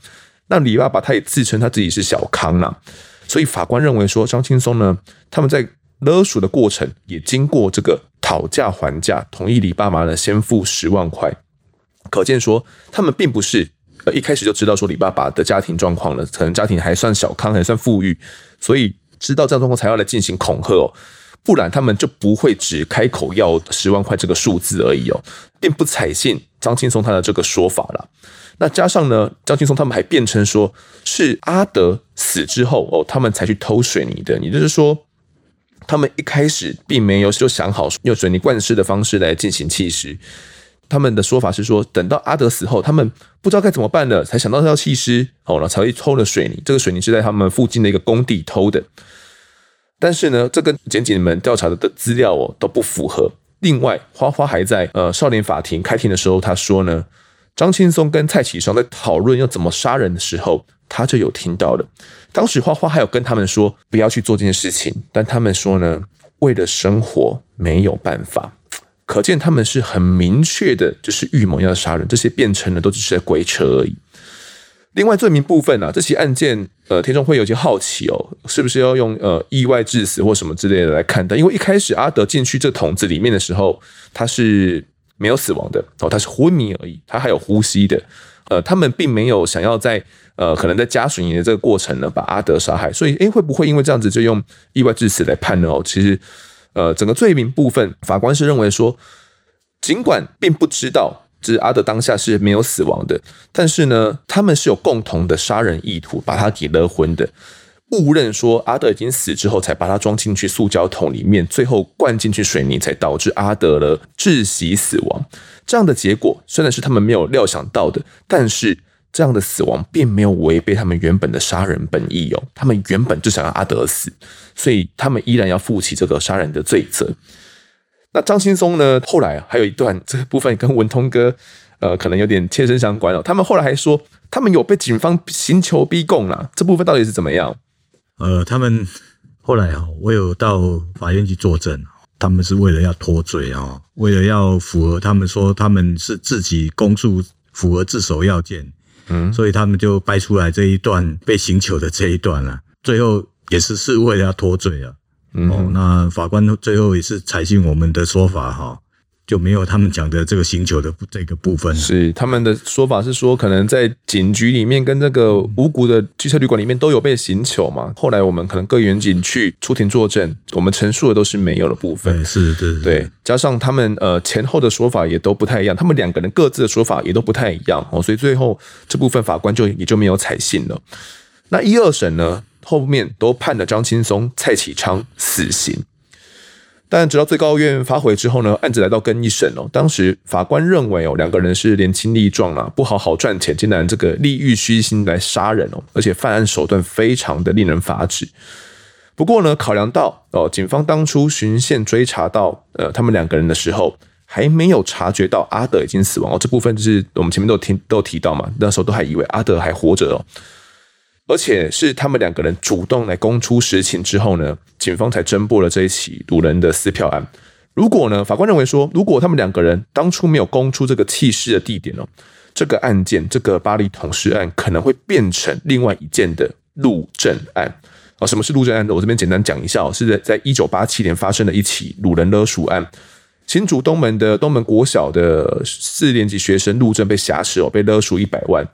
那李爸爸他也自称他自己是小康啦，所以法官认为说张青松呢，他们在勒赎的过程也经过这个讨价还价，同意李爸爸呢先付十万块，可见说他们并不是呃一开始就知道说李爸爸的家庭状况了，可能家庭还算小康，还算富裕，所以知道这样状况才要来进行恐吓哦。不然他们就不会只开口要十万块这个数字而已哦，并不采信张青松他的这个说法了。那加上呢，张青松他们还辩称说是阿德死之后哦，他们才去偷水泥的。也就是说，他们一开始并没有就想好用水泥灌尸的方式来进行弃尸。他们的说法是说，等到阿德死后，他们不知道该怎么办了，才想到要弃尸哦，然后才会偷了水泥。这个水泥是在他们附近的一个工地偷的。但是呢，这跟检警们调查的的资料哦都不符合。另外，花花还在呃少年法庭开庭的时候，他说呢，张青松跟蔡启双在讨论要怎么杀人的时候，他就有听到了。当时花花还有跟他们说不要去做这件事情，但他们说呢，为了生活没有办法。可见他们是很明确的，就是预谋要杀人。这些辩称呢，都只是在鬼扯而已。另外罪名部分啊，这起案件，呃，听众会有些好奇哦，是不是要用呃意外致死或什么之类的来看待？因为一开始阿德进去这桶子里面的时候，他是没有死亡的哦，他是昏迷而已，他还有呼吸的。呃，他们并没有想要在呃可能在加水泥的这个过程呢把阿德杀害，所以诶会不会因为这样子就用意外致死来判呢？哦，其实呃整个罪名部分，法官是认为说，尽管并不知道。是阿德当下是没有死亡的，但是呢，他们是有共同的杀人意图，把他给勒昏的。误认说阿德已经死之后，才把他装进去塑胶桶里面，最后灌进去水泥，才导致阿德了窒息死亡。这样的结果虽然是他们没有料想到的，但是这样的死亡并没有违背他们原本的杀人本意哦。他们原本就想要阿德死，所以他们依然要负起这个杀人的罪责。那张青松呢？后来还有一段这个部分跟文通哥，呃，可能有点切身相关哦。他们后来还说，他们有被警方刑求逼供啦。这部分到底是怎么样？呃，他们后来啊，我有到法院去作证，他们是为了要脱罪啊，为了要符合他们说他们是自己供述符合自首要件，嗯，所以他们就掰出来这一段被刑求的这一段了。最后也是是为了要脱罪啊。嗯、哦，那法官最后也是采信我们的说法哈，就没有他们讲的这个刑求的这个部分。是他们的说法是说，可能在警局里面跟这个五谷的汽车旅馆里面都有被刑求嘛。后来我们可能各员警去出庭作证，我们陈述的都是没有的部分。对，是，对，对，加上他们呃前后的说法也都不太一样，他们两个人各自的说法也都不太一样哦，所以最后这部分法官就也就没有采信了。那一二审呢？后面都判了张青松、蔡启昌死刑。但直到最高院发回之后呢，案子来到更一审哦。当时法官认为哦，两个人是年轻力壮啊，不好好赚钱，竟然这个利欲熏心来杀人哦，而且犯案手段非常的令人发指。不过呢，考量到哦，警方当初循线追查到呃他们两个人的时候，还没有察觉到阿德已经死亡哦。这部分就是我们前面都有听都提到嘛，那时候都还以为阿德还活着哦。而且是他们两个人主动来供出实情之后呢，警方才侦破了这一起掳人的撕票案。如果呢，法官认为说，如果他们两个人当初没有供出这个弃尸的地点哦，这个案件，这个巴黎捅尸案可能会变成另外一件的路政案啊。什么是路政案呢？我这边简单讲一下哦，是在在一九八七年发生的一起掳人勒赎案。新竹东门的东门国小的四年级学生陆正被挟持哦，被勒赎一百万。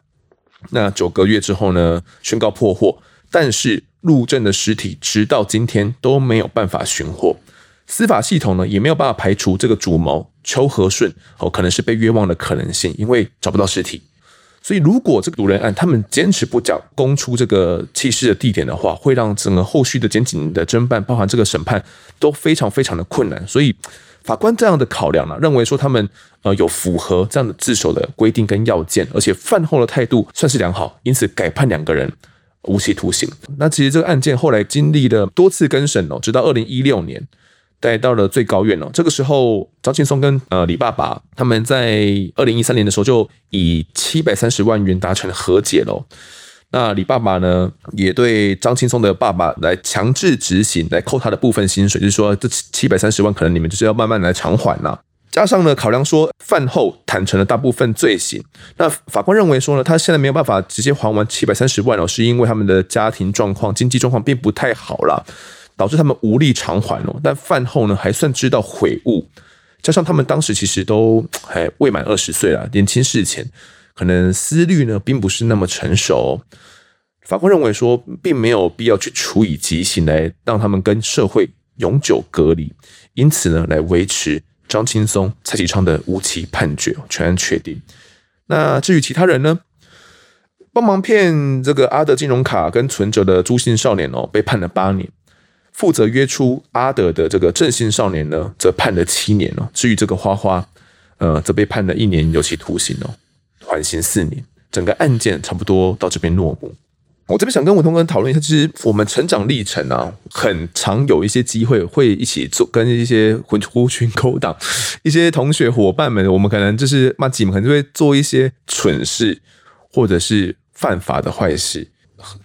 那九个月之后呢，宣告破获，但是陆正的尸体直到今天都没有办法寻获，司法系统呢也没有办法排除这个主谋邱和顺哦可能是被冤枉的可能性，因为找不到尸体。所以如果这个掳人案他们坚持不讲供出这个弃尸的地点的话，会让整个后续的检警的侦办，包含这个审判都非常非常的困难。所以。法官这样的考量呢，认为说他们呃有符合这样的自首的规定跟要件，而且犯后的态度算是良好，因此改判两个人无期徒刑。那其实这个案件后来经历了多次更审哦，直到二零一六年带到了最高院哦。这个时候张青松跟呃李爸爸他们在二零一三年的时候就以七百三十万元达成和解了。那李爸爸呢，也对张青松的爸爸来强制执行，来扣他的部分薪水，就是说这七百三十万可能你们就是要慢慢来偿还呐。加上呢，考量说饭后坦承了大部分罪行，那法官认为说呢，他现在没有办法直接还完七百三十万哦，是因为他们的家庭状况、经济状况并不太好了，导致他们无力偿还哦。但饭后呢，还算知道悔悟，加上他们当时其实都还未满二十岁啦，年轻事前。可能思虑呢，并不是那么成熟。法官认为说，并没有必要去处以极刑来让他们跟社会永久隔离，因此呢，来维持张青松、蔡启昌的无期判决，全案确定。那至于其他人呢，帮忙骗这个阿德金融卡跟存折的朱姓少年哦，被判了八年；负责约出阿德的这个郑姓少年呢，则判了七年哦。至于这个花花，呃，则被判了一年有期徒刑哦。缓刑四年，整个案件差不多到这边落幕。我这边想跟文通哥讨论一下，其实我们成长历程啊，很常有一些机会会一起做，跟一些狐狐群狗党、一些同学伙伴们，我们可能就是麻吉们，可能就会做一些蠢事，或者是犯法的坏事。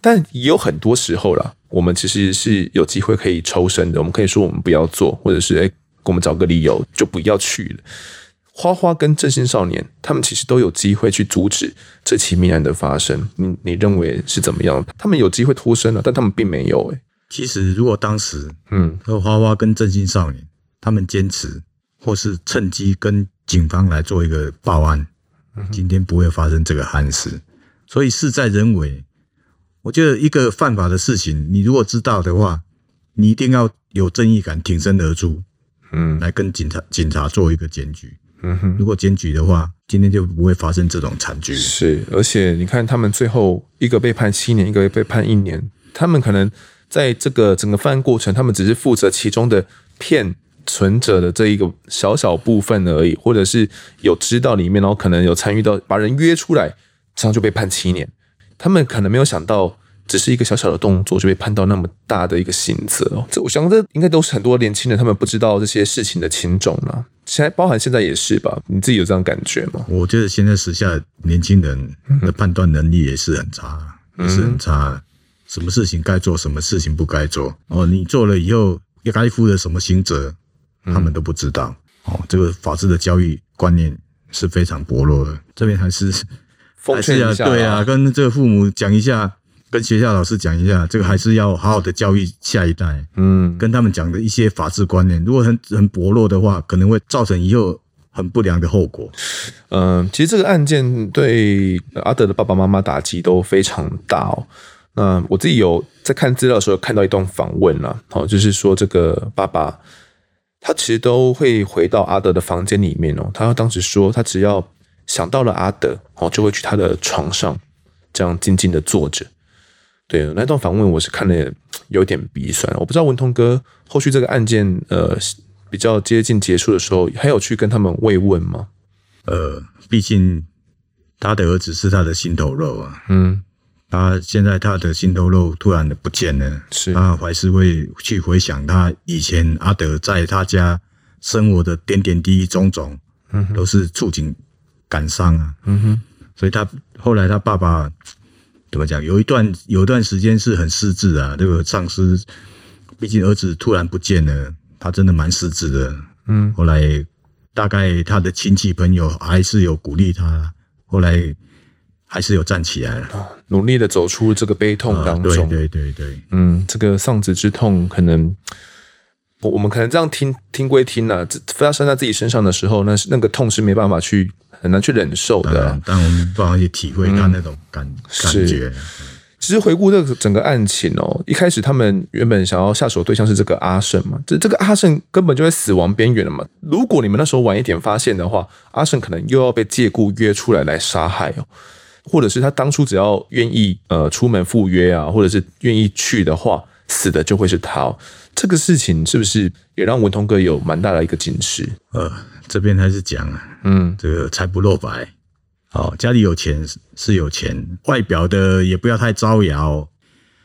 但也有很多时候啦，我们其实是有机会可以抽身的。我们可以说我们不要做，或者是哎，给我们找个理由就不要去了。花花跟正兴少年，他们其实都有机会去阻止这起命案的发生。你你认为是怎么样？他们有机会脱身了，但他们并没有。哎，其实如果当时，嗯，和花花跟正兴少年他们坚持，或是趁机跟警方来做一个报案，今天不会发生这个憾事。所以事在人为。我觉得一个犯法的事情，你如果知道的话，你一定要有正义感，挺身而出，嗯，来跟警察警察做一个检举。嗯哼，如果检举的话，今天就不会发生这种惨剧。是，而且你看，他们最后一个被判七年，一个被判一年，他们可能在这个整个犯案过程，他们只是负责其中的骗存者的这一个小小部分而已，或者是有知道里面，然后可能有参与到把人约出来，这样就被判七年。他们可能没有想到。只是一个小小的动作就被判到那么大的一个刑责哦，这我想这应该都是很多年轻人他们不知道这些事情的轻重了。现在包含现在也是吧？你自己有这样感觉吗？我觉得现在时下年轻人的判断能力也是很差，也是很差。什么事情该做，什么事情不该做哦？你做了以后要该负的什么刑责，他们都不知道哦。这个法治的教育观念是非常薄弱的。这边还是奉劝一下，对啊，跟这个父母讲一下。跟学校老师讲一下，这个还是要好好的教育下一代。嗯，跟他们讲的一些法治观念，如果很很薄弱的话，可能会造成以后很不良的后果。嗯，其实这个案件对阿德的爸爸妈妈打击都非常大哦。那我自己有在看资料的时候看到一段访问了，哦，就是说这个爸爸他其实都会回到阿德的房间里面哦，他当时说他只要想到了阿德哦，就会去他的床上这样静静的坐着。对，那段访问我是看了有点鼻酸。我不知道文通哥后续这个案件呃比较接近结束的时候，还有去跟他们慰问吗？呃，毕竟他的儿子是他的心头肉啊。嗯，他现在他的心头肉突然的不见了，是他还是会去回想他以前阿德在他家生活的点点滴滴种种，嗯，都是触景感伤啊。嗯哼，所以他后来他爸爸。怎么讲？有一段有一段时间是很失智啊，这个丧失，毕竟儿子突然不见了，他真的蛮失智的。嗯，后来大概他的亲戚朋友还是有鼓励他，后来还是有站起来了，努力的走出这个悲痛当中。啊、对对对对，嗯，这个丧子之痛，可能我我们可能这样听听归听啊，这发生在自己身上的时候，那是那个痛是没办法去。很难去忍受的，但我们不好去体会他那种感、嗯、感觉。其实回顾这个整个案情哦，一开始他们原本想要下手的对象是这个阿胜嘛，这这个阿胜根本就在死亡边缘了嘛。如果你们那时候晚一点发现的话，阿胜可能又要被借故约出来来杀害哦，或者是他当初只要愿意呃出门赴约啊，或者是愿意去的话，死的就会是他哦。这个事情是不是也让文通哥有蛮大的一个警示？呃。这边还是讲啊，嗯，这个财不露白，好，家里有钱是有钱，外表的也不要太招摇，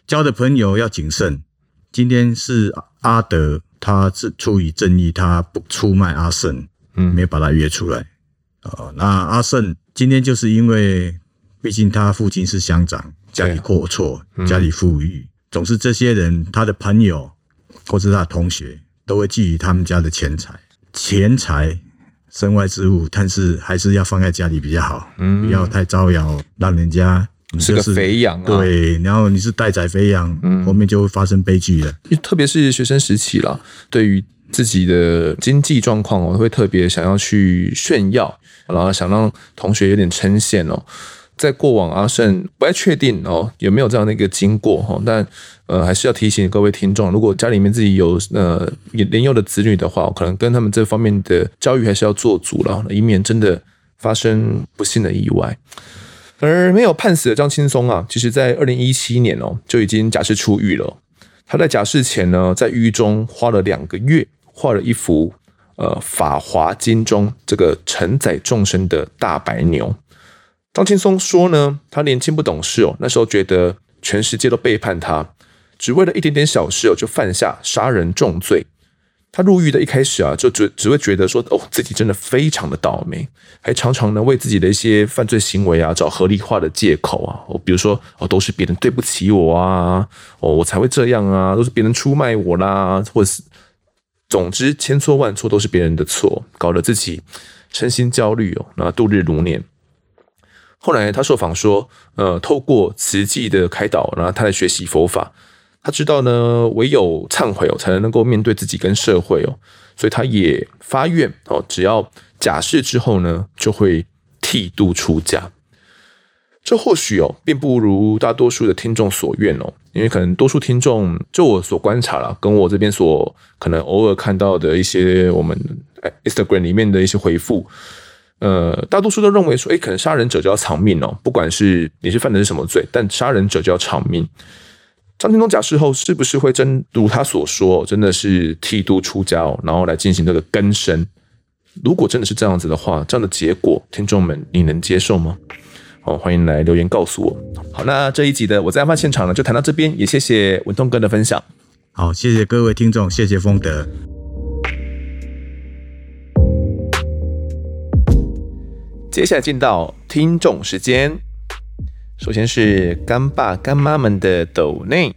交的朋友要谨慎。今天是阿德，他是出于正义，他不出卖阿胜，嗯，没有把他约出来。哦，那阿胜今天就是因为，毕竟他父亲是乡长，家里阔绰，家里富裕，总是这些人，他的朋友或是他的同学，都会觊觎他们家的钱财，钱财。身外之物，但是还是要放在家里比较好，嗯，不要太招摇，让人家你是个肥羊啊。对，然后你是待宰肥羊，嗯，后面就会发生悲剧了。特别是学生时期了，对于自己的经济状况，我会特别想要去炫耀，然后想让同学有点称羡哦。在过往，阿胜不太确定哦，有没有这样的一个经过哈？但呃，还是要提醒各位听众，如果家里面自己有呃年幼的子女的话，可能跟他们这方面的教育还是要做足了，以免真的发生不幸的意外。而没有判死的张青松啊，其实在二零一七年哦就已经假释出狱了。他在假释前呢，在狱中花了两个月画了一幅呃《法华经》中这个承载众生的大白牛。张青松说呢，他年轻不懂事哦，那时候觉得全世界都背叛他，只为了一点点小事哦，就犯下杀人重罪。他入狱的一开始啊，就只只会觉得说，哦，自己真的非常的倒霉，还常常呢为自己的一些犯罪行为啊找合理化的借口啊，哦，比如说哦，都是别人对不起我啊，哦，我才会这样啊，都是别人出卖我啦，或是总之千错万错都是别人的错，搞得自己身心焦虑哦，那度日如年。后来他受访说，呃，透过慈济的开导，然后他来学习佛法。他知道呢，唯有忏悔哦，才能够面对自己跟社会哦。所以他也发愿哦，只要假释之后呢，就会剃度出家。这或许哦，并不如大多数的听众所愿哦，因为可能多数听众，就我所观察了，跟我这边所可能偶尔看到的一些我们 Instagram 里面的一些回复。呃，大多数都认为说，诶，可能杀人者就要偿命哦，不管是你是犯的是什么罪，但杀人者就要偿命。张青松假释后，是不是会真如他所说，真的是剃度出家哦，然后来进行这个更生？如果真的是这样子的话，这样的结果，听众们你能接受吗？好，欢迎来留言告诉我。好，那这一集的我在案发现场呢，就谈到这边，也谢谢文东哥的分享。好，谢谢各位听众，谢谢丰德。接下来进到听众时间，首先是干爸干妈们的抖内，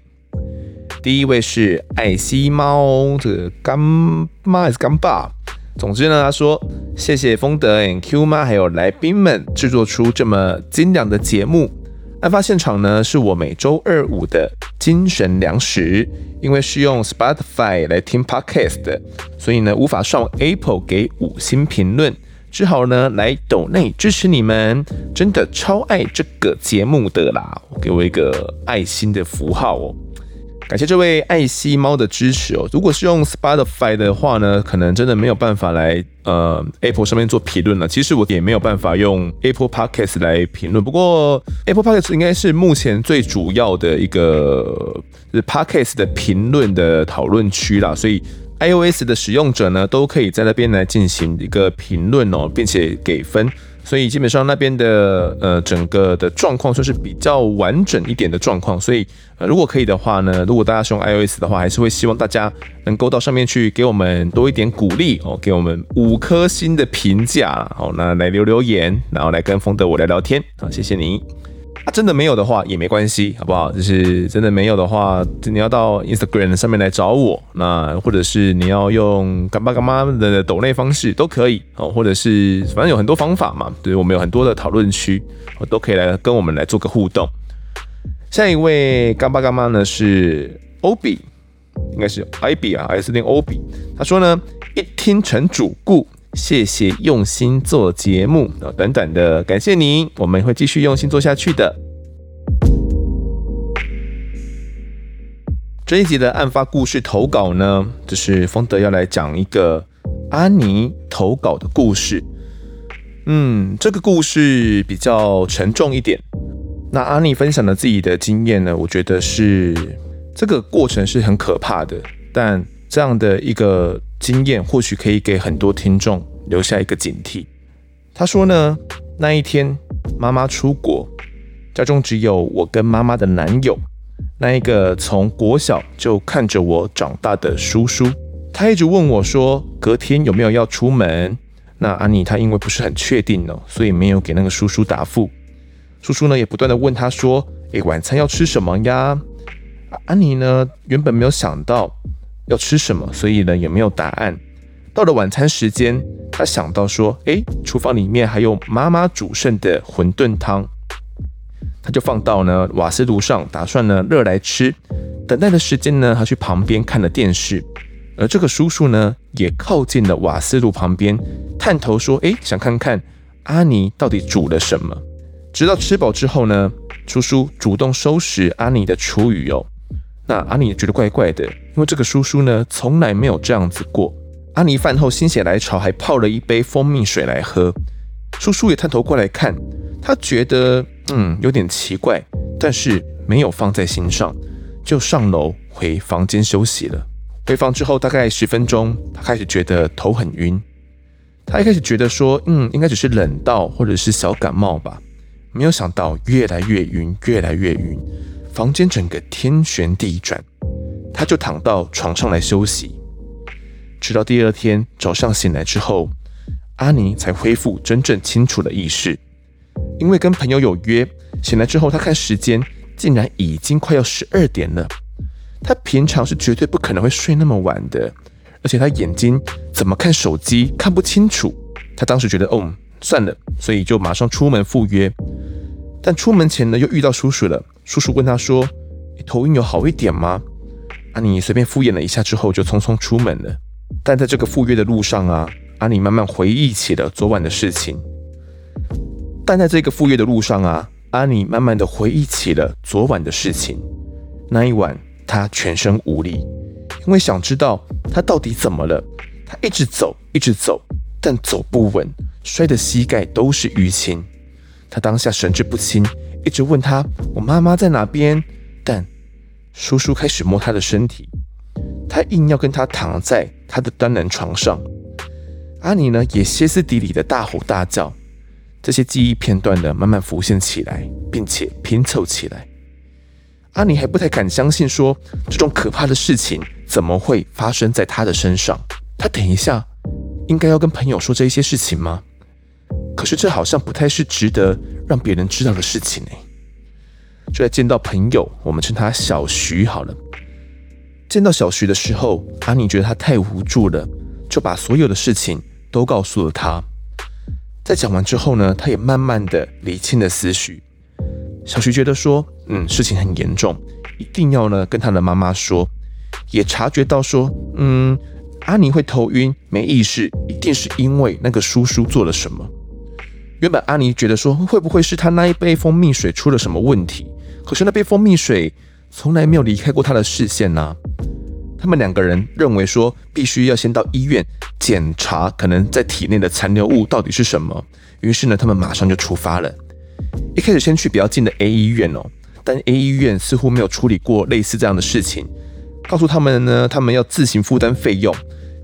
第一位是爱惜猫，这个干妈还是干爸？总之呢，他说谢谢丰德 and Q 妈还有来宾们制作出这么精良的节目。案发现场呢是我每周二五的精神粮食，因为是用 Spotify 来听 Podcast 的，所以呢无法上 Apple 给五星评论。只好呢来抖内支持你们，真的超爱这个节目的啦！给我一个爱心的符号哦，感谢这位爱惜猫的支持哦。如果是用 Spotify 的话呢，可能真的没有办法来呃 Apple 上面做评论了。其实我也没有办法用 Apple Podcast 来评论，不过 Apple Podcast 应该是目前最主要的一个就是 Podcast 的评论的讨论区啦，所以 iOS 的使用者呢都可以在那边来进行一个评论哦，并且给分。所以基本上那边的呃整个的状况算是比较完整一点的状况，所以呃如果可以的话呢，如果大家使用 iOS 的话，还是会希望大家能够到上面去给我们多一点鼓励哦，给我们五颗星的评价，好，那来留留言，然后来跟风德我聊聊天，好，谢谢你。啊，真的没有的话也没关系，好不好？就是真的没有的话，你要到 Instagram 上面来找我，那或者是你要用干爸干妈的抖内方式都可以哦，或者是反正有很多方法嘛，对，我们有很多的讨论区，都可以来跟我们来做个互动。下一位干爸干妈呢是 Obi，应该是 Ib 啊，还是念 Obi？他说呢，一听成主顾。谢谢用心做节目啊，等等的，感谢您，我们会继续用心做下去的。这一集的案发故事投稿呢，就是丰德要来讲一个阿妮投稿的故事。嗯，这个故事比较沉重一点。那阿妮分享了自己的经验呢，我觉得是这个过程是很可怕的，但这样的一个。经验或许可以给很多听众留下一个警惕。他说呢，那一天妈妈出国，家中只有我跟妈妈的男友，那一个从国小就看着我长大的叔叔。他一直问我说，隔天有没有要出门？那安妮她因为不是很确定呢，所以没有给那个叔叔答复。叔叔呢也不断地问他说，诶，晚餐要吃什么呀？安妮呢原本没有想到。要吃什么？所以呢也没有答案。到了晚餐时间，他想到说：“诶，厨房里面还有妈妈煮剩的馄饨汤，他就放到呢瓦斯炉上，打算呢热来吃。等待的时间呢，他去旁边看了电视。而这个叔叔呢，也靠近了瓦斯炉旁边，探头说：‘诶，想看看阿尼到底煮了什么。’直到吃饱之后呢，叔叔主动收拾阿尼的厨余哦。”那阿尼也觉得怪怪的，因为这个叔叔呢，从来没有这样子过。阿妮饭后心血来潮，还泡了一杯蜂蜜水来喝。叔叔也探头过来看，他觉得嗯有点奇怪，但是没有放在心上，就上楼回房间休息了。回房之后大概十分钟，他开始觉得头很晕。他一开始觉得说，嗯，应该只是冷到或者是小感冒吧，没有想到越来越晕，越来越晕。房间整个天旋地转，他就躺到床上来休息，直到第二天早上醒来之后，阿尼才恢复真正清楚的意识。因为跟朋友有约，醒来之后他看时间，竟然已经快要十二点了。他平常是绝对不可能会睡那么晚的，而且他眼睛怎么看手机看不清楚。他当时觉得，哦，算了，所以就马上出门赴约。但出门前呢，又遇到叔叔了。叔叔问他说：“你头晕有好一点吗？”阿尼随便敷衍了一下之后，就匆匆出门了。但在这个赴约的路上啊，阿尼慢慢回忆起了昨晚的事情。但在这个赴约的路上啊，阿尼慢慢的回忆起了昨晚的事情。那一晚，他全身无力，因为想知道他到底怎么了。他一直走，一直走，但走不稳，摔得膝盖都是淤青。他当下神志不清，一直问他：“我妈妈在哪边？”叔叔开始摸他的身体，他硬要跟他躺在他的单人床上。阿尼呢，也歇斯底里的大吼大叫。这些记忆片段的慢慢浮现起来，并且拼凑起来。阿尼还不太敢相信说，说这种可怕的事情怎么会发生在他的身上？他等一下应该要跟朋友说这些事情吗？可是这好像不太是值得让别人知道的事情呢。就在见到朋友，我们称他小徐好了。见到小徐的时候，阿妮觉得他太无助了，就把所有的事情都告诉了他。在讲完之后呢，他也慢慢的理清了思绪。小徐觉得说，嗯，事情很严重，一定要呢跟他的妈妈说。也察觉到说，嗯，阿妮会头晕没意识，一定是因为那个叔叔做了什么。原本阿妮觉得说，会不会是他那一杯蜂蜜水出了什么问题？可是那杯蜂蜜水从来没有离开过她的视线呢、他们两个人认为说，必须要先到医院检查可能在体内的残留物到底是什么。于是呢，他们马上就出发了。一开始先去比较近的 A 医院哦，但 A 医院似乎没有处理过类似这样的事情，告诉他们呢，他们要自行负担费用，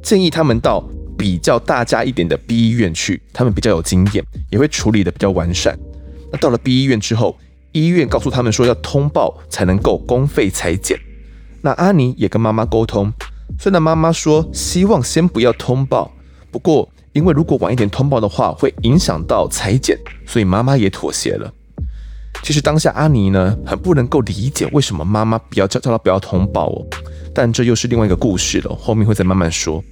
建议他们到比较大家一点的 B 医院去，他们比较有经验，也会处理得比较完善。那到了 B 医院之后，医院告诉他们说要通报才能够公费裁剪。那阿妮也跟妈妈沟通，虽然妈妈说希望先不要通报，不过因为如果晚一点通报的话，会影响到裁剪，所以妈妈也妥协了。其实当下阿妮呢，很不能够理解为什么妈妈不要叫叫她不要通报哦，但这又是另外一个故事了，后面会再慢慢说。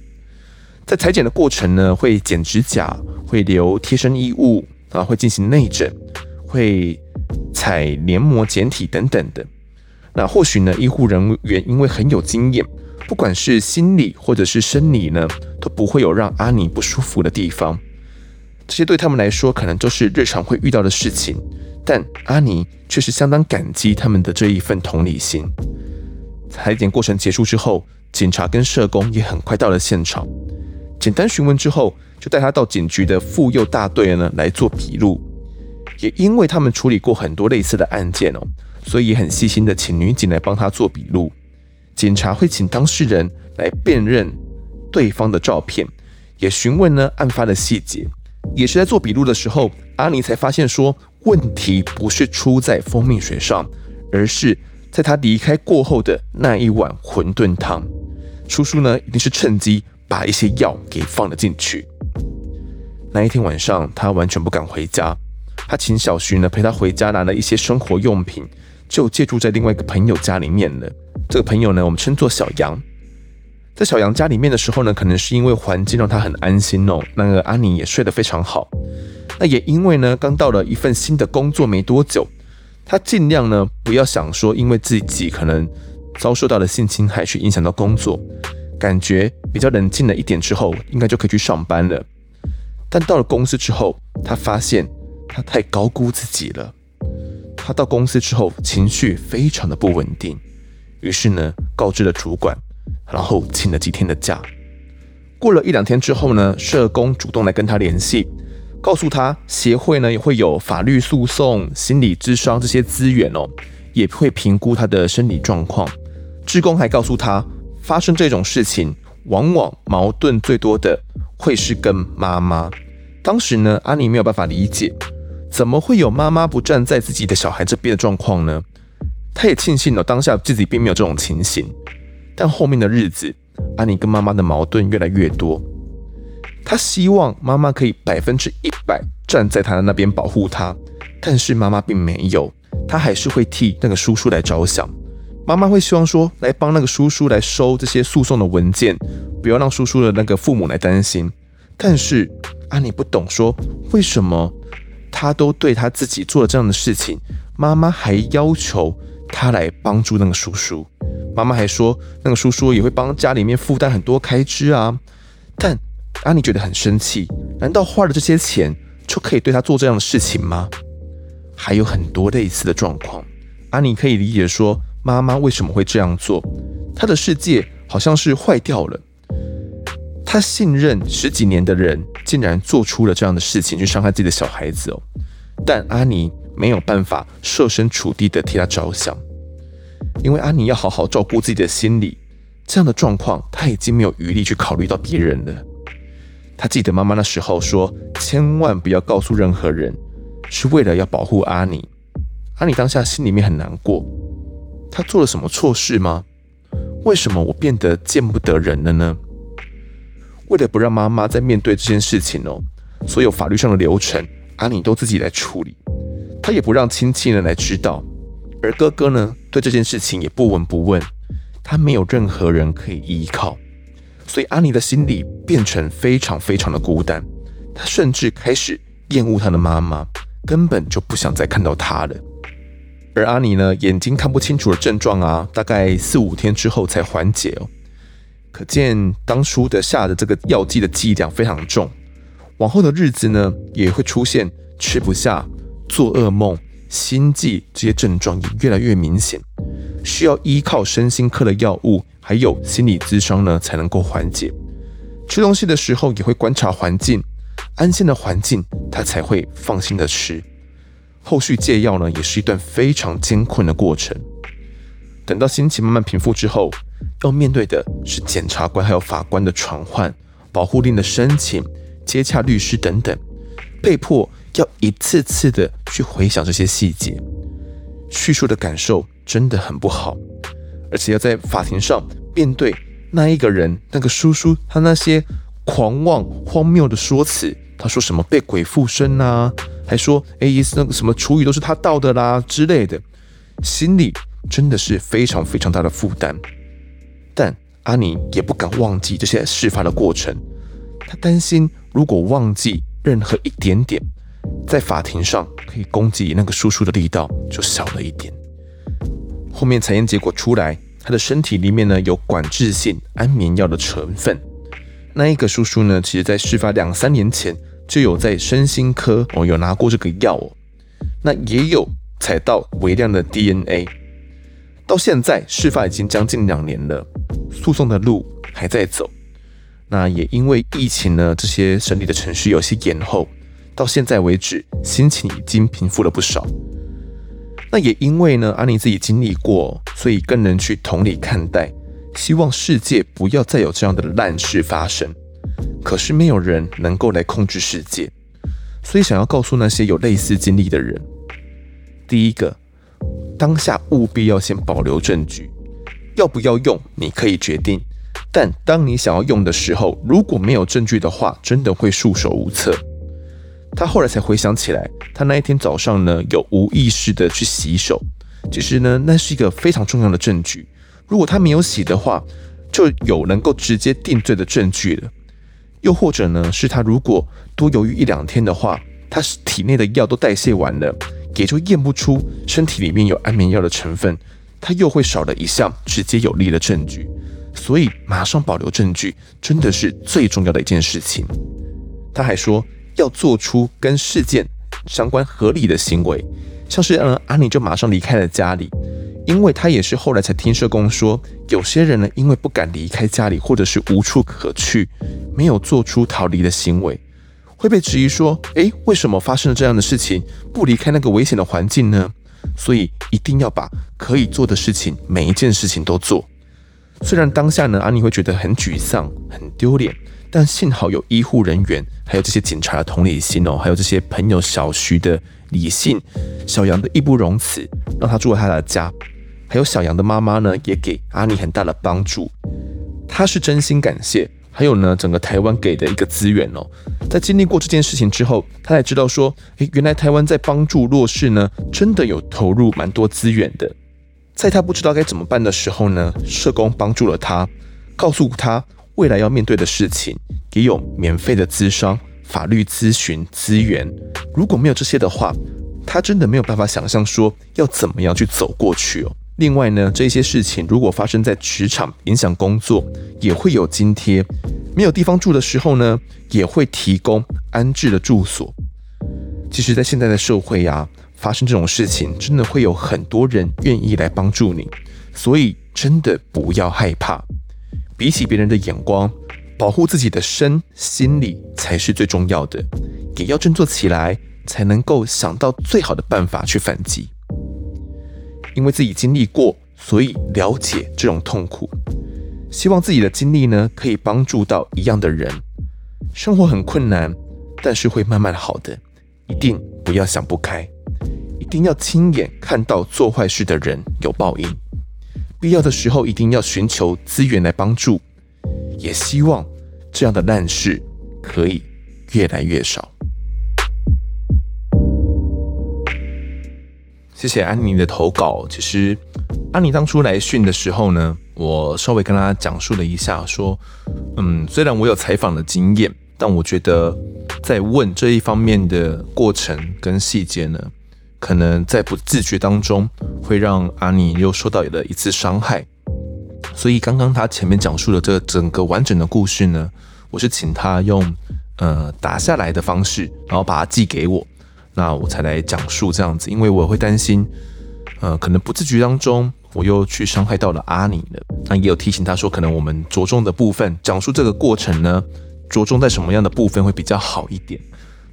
在裁剪的过程呢，会剪指甲，会留贴身衣物啊，会进行内诊，会采黏膜检体等等的。那或许呢，医护人员因为很有经验，不管是心理或者是生理呢，都不会有让阿尼不舒服的地方。这些对他们来说，可能都是日常会遇到的事情，但阿尼却是相当感激他们的这一份同理心。裁剪过程结束之后，警察跟社工也很快到了现场，简单询问之后，就带他到警局的妇幼大队呢来做笔录。也因为他们处理过很多类似的案件哦。所以很细心的请女警来帮他做笔录，警察会请当事人来辨认对方的照片，也询问呢案发的细节。也是在做笔录的时候，阿妮才发现说问题不是出在蜂蜜水上，而是在他离开过后的那一碗馄饨汤。叔叔呢一定是趁机把一些药给放了进去。那一天晚上，他完全不敢回家，他请小徐呢陪他回家拿了一些生活用品。就借住在另外一个朋友家里面了。这个朋友呢，我们称作小杨。在小杨家里面的时候呢，可能是因为环境让他很安心哦。那个阿妮也睡得非常好。那也因为呢，刚到了一份新的工作没多久，他尽量呢不要想说，因为自己可能遭受到了性侵害去影响到工作，感觉比较冷静了一点之后，应该就可以去上班了。但到了公司之后，他发现他太高估自己了。他到公司之后，情绪非常的不稳定，于是呢，告知了主管，然后请了几天的假。过了一两天之后呢，社工主动来跟他联系，告诉他协会呢也会有法律诉讼、心理咨商这些资源哦，也会评估他的生理状况。志工还告诉他，发生这种事情，往往矛盾最多的会是跟妈妈。当时呢，阿妮没有办法理解。怎么会有妈妈不站在自己的小孩这边的状况呢？他也庆幸了当下自己并没有这种情形，但后面的日子，阿妮跟妈妈的矛盾越来越多。他希望妈妈可以百分之一百站在他的那边保护他，但是妈妈并没有，她还是会替那个叔叔来着想。妈妈会希望说，来帮那个叔叔来收这些诉讼的文件，不要让叔叔的那个父母来担心。但是阿妮不懂说为什么。他都对他自己做了这样的事情，妈妈还要求他来帮助那个叔叔。妈妈还说，那个叔叔也会帮家里面负担很多开支啊。但阿妮觉得很生气，难道花了这些钱就可以对他做这样的事情吗？还有很多类似的状况，阿妮可以理解说，妈妈为什么会这样做？她的世界好像是坏掉了。他信任十几年的人，竟然做出了这样的事情，去伤害自己的小孩子哦。但阿妮没有办法设身处地的替他着想，因为阿妮要好好照顾自己的心理，这样的状况他已经没有余力去考虑到别人了。他记得妈妈那时候说：“千万不要告诉任何人，是为了要保护阿妮。”阿妮当下心里面很难过，他做了什么错事吗？为什么我变得见不得人了呢？为了不让妈妈再面对这件事情哦，所有法律上的流程，阿妮都自己来处理。她也不让亲戚呢来知道，而哥哥呢对这件事情也不闻不问。他没有任何人可以依靠，所以阿妮的心里变成非常非常的孤单。她甚至开始厌恶她的妈妈，根本就不想再看到她了。而阿尼呢，眼睛看不清楚的症状啊，大概四五天之后才缓解哦。可见当初的下的这个药剂的剂量非常重，往后的日子呢，也会出现吃不下、做噩梦、心悸这些症状也越来越明显，需要依靠身心科的药物，还有心理咨商呢才能够缓解。吃东西的时候也会观察环境，安心的环境他才会放心的吃。后续戒药呢也是一段非常艰困的过程。等到心情慢慢平复之后，要面对的是检察官还有法官的传唤、保护令的申请、接洽律师等等，被迫要一次次的去回想这些细节，叙述的感受真的很不好。而且要在法庭上面对那一个人，那个叔叔，他那些狂妄荒谬的说辞，他说什么被鬼附身啊，还说哎，那个什么厨余都是他倒的啦之类的，心里真的是非常非常大的负担。但阿妮也不敢忘记这些事发的过程，他担心如果忘记任何一点点，在法庭上可以攻击那个叔叔的力道就小了一点。后面采验结果出来，他的身体里面呢有管制性安眠药的成分。那一个叔叔呢，其实在事发两三年前就有在身心科哦有拿过这个药哦，那也有采到微量的 DNA。到现在事发已经将近两年了，诉讼的路还在走。那也因为疫情呢，这些审理的程序有些延后，到现在为止心情已经平复了不少。那也因为呢，安妮自己经历过，所以更能去同理看待，希望世界不要再有这样的烂事发生。可是没有人能够来控制世界，所以想要告诉那些有类似经历的人：第一个，当下务必要先保留证据，要不要用你可以决定，但当你想要用的时候，如果没有证据的话，真的会束手无策。他后来才回想起来，他那一天早上呢，有无意识的去洗手。其实呢，那是一个非常重要的证据。如果他没有洗的话，就有能够直接定罪的证据了。又或者呢，是他如果多犹豫一两天的话，他体内的药都代谢完了，也就验不出身体里面有安眠药的成分，他又会少了一项直接有力的证据。所以，马上保留证据真的是最重要的一件事情。他还说。要做出跟事件相关合理的行为，像是嗯，阿妮就马上离开了家里，因为他也是后来才听社工说，有些人呢，因为不敢离开家里，或者是无处可去，没有做出逃离的行为，会被质疑说，诶，为什么发生了这样的事情，不离开那个危险的环境呢？所以一定要把可以做的事情，每一件事情都做。虽然当下呢，阿妮会觉得很沮丧、很丢脸。但幸好有医护人员，还有这些警察的同理心哦，还有这些朋友小徐的理性，小杨的义不容辞，让他住了他的家，还有小杨的妈妈呢，也给阿妮很大的帮助，他是真心感谢。还有呢，整个台湾给的一个资源哦，在经历过这件事情之后，他才知道说，诶，原来台湾在帮助弱势呢，真的有投入蛮多资源的。在他不知道该怎么办的时候呢，社工帮助了他，告诉他。未来要面对的事情，也有免费的咨商、法律咨询资源。如果没有这些的话，他真的没有办法想象说要怎么样去走过去哦。另外呢，这些事情如果发生在职场，影响工作，也会有津贴。没有地方住的时候呢，也会提供安置的住所。其实，在现在的社会啊，发生这种事情，真的会有很多人愿意来帮助你，所以真的不要害怕。比起别人的眼光，保护自己的身心理才是最重要的。也要振作起来，才能够想到最好的办法去反击。因为自己经历过，所以了解这种痛苦。希望自己的经历呢，可以帮助到一样的人。生活很困难，但是会慢慢好的。一定不要想不开，一定要亲眼看到做坏事的人有报应。必要的时候，一定要寻求资源来帮助，也希望这样的烂事可以越来越少。谢谢安妮的投稿。其实，安妮当初来讯的时候呢，我稍微跟她讲述了一下，说，嗯，虽然我有采访的经验，但我觉得在问这一方面的过程跟细节呢。可能在不自觉当中，会让阿妮又受到了一次伤害。所以刚刚他前面讲述的这整个完整的故事呢，我是请他用呃打下来的方式，然后把它寄给我，那我才来讲述这样子。因为我会担心，呃，可能不自觉当中，我又去伤害到了阿尼了。那也有提醒他说，可能我们着重的部分，讲述这个过程呢，着重在什么样的部分会比较好一点。